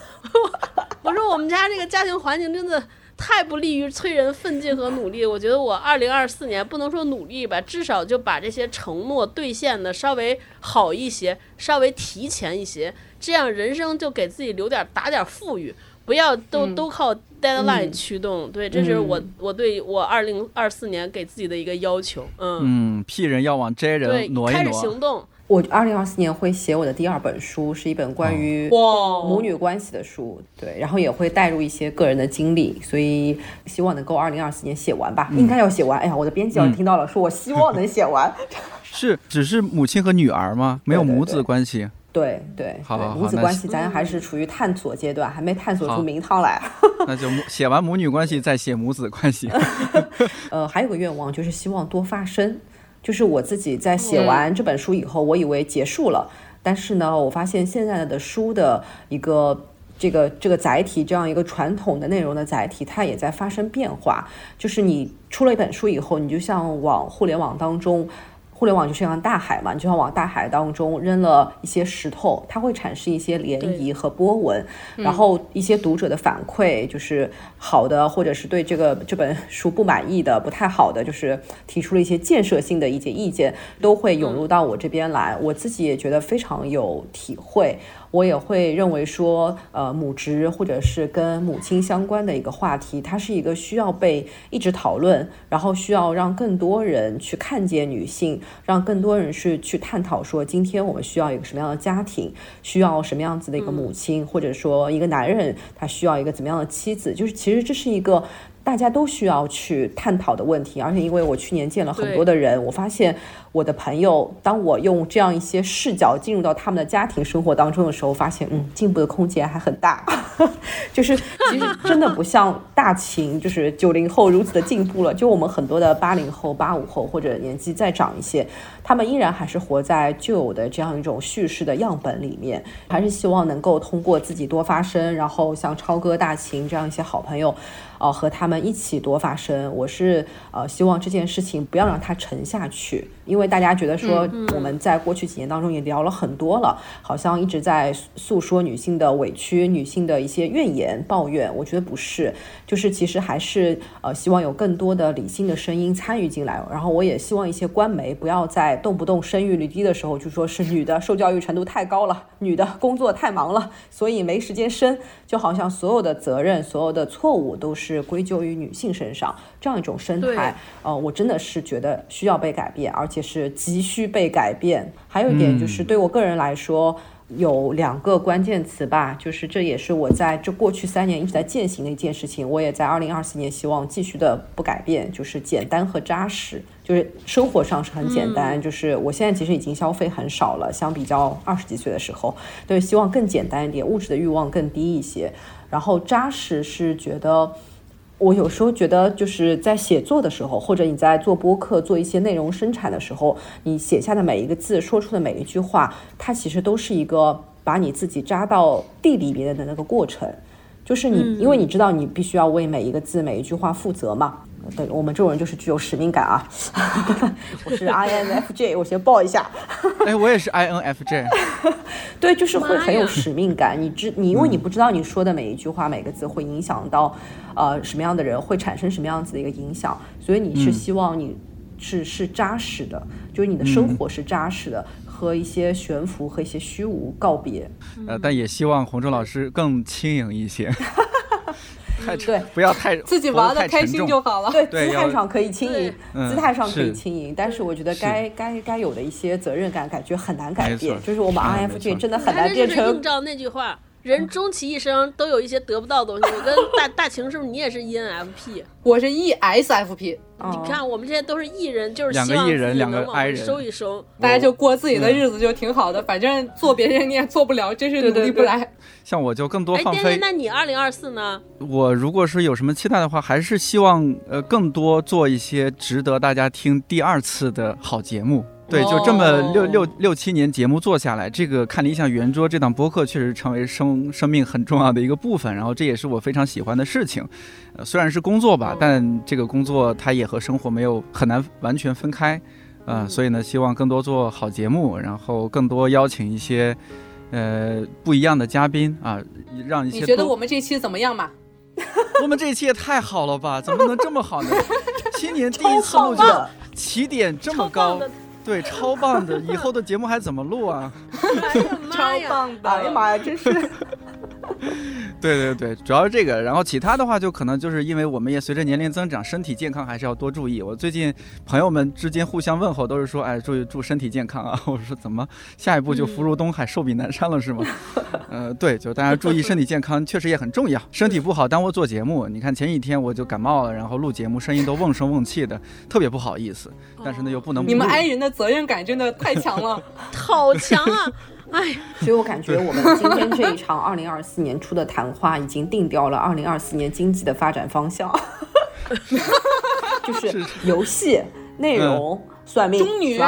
我说我们家这个家庭环境真的。太不利于催人奋进和努力。我觉得我二零二四年不能说努力吧，至少就把这些承诺兑现的稍微好一些，稍微提前一些，这样人生就给自己留点打点富裕，不要都都靠 deadline 驱动。对，这是我我对我二零二四年给自己的一个要求。嗯嗯，P 人要往 J 人挪一挪。开始行动。我二零二四年会写我的第二本书，是一本关于母女关系的书，对，然后也会带入一些个人的经历，所以希望能够二零二四年写完吧，应该要写完。哎呀，我的编辑要听到了，说我希望能写完。是，只是母亲和女儿吗？没有母子关系？对对，好，母子关系咱还是处于探索阶段，还没探索出名堂来。那就 写完母女关系再写母子关系。呃，还有个愿望就是希望多发声。就是我自己在写完这本书以后，我以为结束了，但是呢，我发现现在的书的一个这个这个载体，这样一个传统的内容的载体，它也在发生变化。就是你出了一本书以后，你就像往互联网当中。互联网就像大海嘛，你就像往大海当中扔了一些石头，它会产生一些涟漪和波纹，然后一些读者的反馈就是好的，或者是对这个这本书不满意的、不太好的，就是提出了一些建设性的一些意见，都会涌入到我这边来。我自己也觉得非常有体会。我也会认为说，呃，母职或者是跟母亲相关的一个话题，它是一个需要被一直讨论，然后需要让更多人去看见女性，让更多人是去探讨说，今天我们需要一个什么样的家庭，需要什么样子的一个母亲，或者说一个男人他需要一个怎么样的妻子，就是其实实这是一个。大家都需要去探讨的问题，而且因为我去年见了很多的人，我发现我的朋友，当我用这样一些视角进入到他们的家庭生活当中的时候，发现嗯，进步的空间还很大。就是其实真的不像大秦，就是九零后如此的进步了。就我们很多的八零后、八五后或者年纪再长一些，他们依然还是活在旧有的这样一种叙事的样本里面，还是希望能够通过自己多发声，然后像超哥、大秦这样一些好朋友。哦，和他们一起多发声，我是呃希望这件事情不要让它沉下去，因为大家觉得说我们在过去几年当中也聊了很多了，好像一直在诉说女性的委屈、女性的一些怨言、抱怨。我觉得不是，就是其实还是呃希望有更多的理性的声音参与进来。然后我也希望一些官媒不要在动不动生育率低的时候就说是女的受教育程度太高了，女的工作太忙了，所以没时间生，就好像所有的责任、所有的错误都是。是归咎于女性身上这样一种生态，呃，我真的是觉得需要被改变，而且是急需被改变。还有一点就是，对我个人来说，有两个关键词吧，就是这也是我在这过去三年一直在践行的一件事情。我也在二零二四年希望继续的不改变，就是简单和扎实。就是生活上是很简单，就是我现在其实已经消费很少了，相比较二十几岁的时候，对，希望更简单一点，物质的欲望更低一些。然后扎实是觉得。我有时候觉得，就是在写作的时候，或者你在做播客、做一些内容生产的时候，你写下的每一个字、说出的每一句话，它其实都是一个把你自己扎到地里边的那个过程。就是你，因为你知道你必须要为每一个字、每一句话负责嘛。对我们这种人就是具有使命感啊！我是 INFJ，我先报一下。哎，我也是 INFJ。对，就是会很有使命感。你知你，因为你不知道你说的每一句话、每个字会影响到呃什么样的人，会产生什么样子的一个影响，所以你是希望你是是扎实的，就是你的生活是扎实的，和一些悬浮和一些虚无告别。呃，但也希望洪忠老师更轻盈一些。对，不要太自己玩的开心就好了。对，姿态上可以轻盈，姿态上可以轻盈，但是我觉得该该该有的一些责任感，感觉很难改变。就是我们 INFJ 真的很难变成。映照那句话，人终其一生都有一些得不到的东西。我跟大大晴是不是你也是 ENFP？我是 ESFP。你看我们这些都是艺人，就是两个艺人，两个 I 人，收一收，大家就过自己的日子就挺好的。反正做别人你也做不了，真是努力不来。像我就更多放飞。那你二零二四呢？我如果是有什么期待的话，还是希望呃更多做一些值得大家听第二次的好节目。对，就这么六六六七年节目做下来，这个看理想圆桌这档播客确实成为生生命很重要的一个部分。然后这也是我非常喜欢的事情，呃，虽然是工作吧，但这个工作它也和生活没有很难完全分开，呃，所以呢，希望更多做好节目，然后更多邀请一些呃不一样的嘉宾啊，让一些。你觉得我们这期怎么样嘛？我们这期也太好了吧？怎么能这么好呢？新年第一次录制，起点这么高。对，超棒的！以后的节目还怎么录啊？超棒的！哎呀妈呀，真是。对对对，主要是这个，然后其他的话就可能就是因为我们也随着年龄增长，身体健康还是要多注意。我最近朋友们之间互相问候都是说，哎，注意祝身体健康啊！我说怎么下一步就福如东海，寿比南山了是吗？呃，对，就大家注意身体健康，确实也很重要。身体不好耽误做节目，你看前几天我就感冒了，然后录节目声音都瓮声瓮气的，特别不好意思。但是呢又不能。你们爱人的责任感真的太强了，好强啊！哎，所以我感觉我们今天这一场二零二四年初的谈话，已经定掉了二零二四年经济的发展方向，就是游戏内容、算命、中女、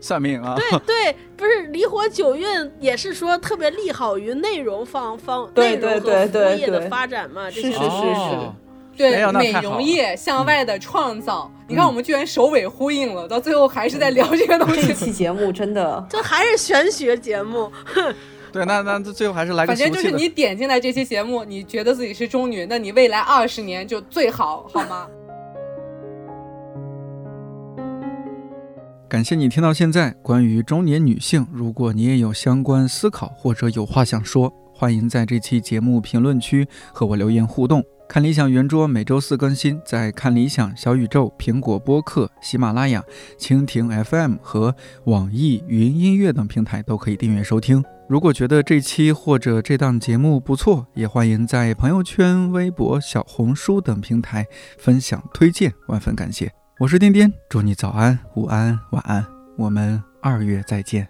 算命啊。对对，不是离火九运也是说特别利好于内容方方内容和服务业的发展嘛？是是是是。对美容业向外的创造，你看我们居然首尾呼应了，到最后还是在聊这个东西。这期节目真的，这还是玄学节目。对，那那最后还是来个。反正就是你点进来这期节目，你觉得自己是中女，那你未来二十年就最好，好吗？感谢你听到现在。关于中年女性，如果你也有相关思考或者有话想说，欢迎在这期节目评论区和我留言互动。看理想圆桌每周四更新，在看理想、小宇宙、苹果播客、喜马拉雅、蜻蜓 FM 和网易云音乐等平台都可以订阅收听。如果觉得这期或者这档节目不错，也欢迎在朋友圈、微博、小红书等平台分享推荐，万分感谢。我是颠颠，祝你早安、午安、晚安，我们二月再见。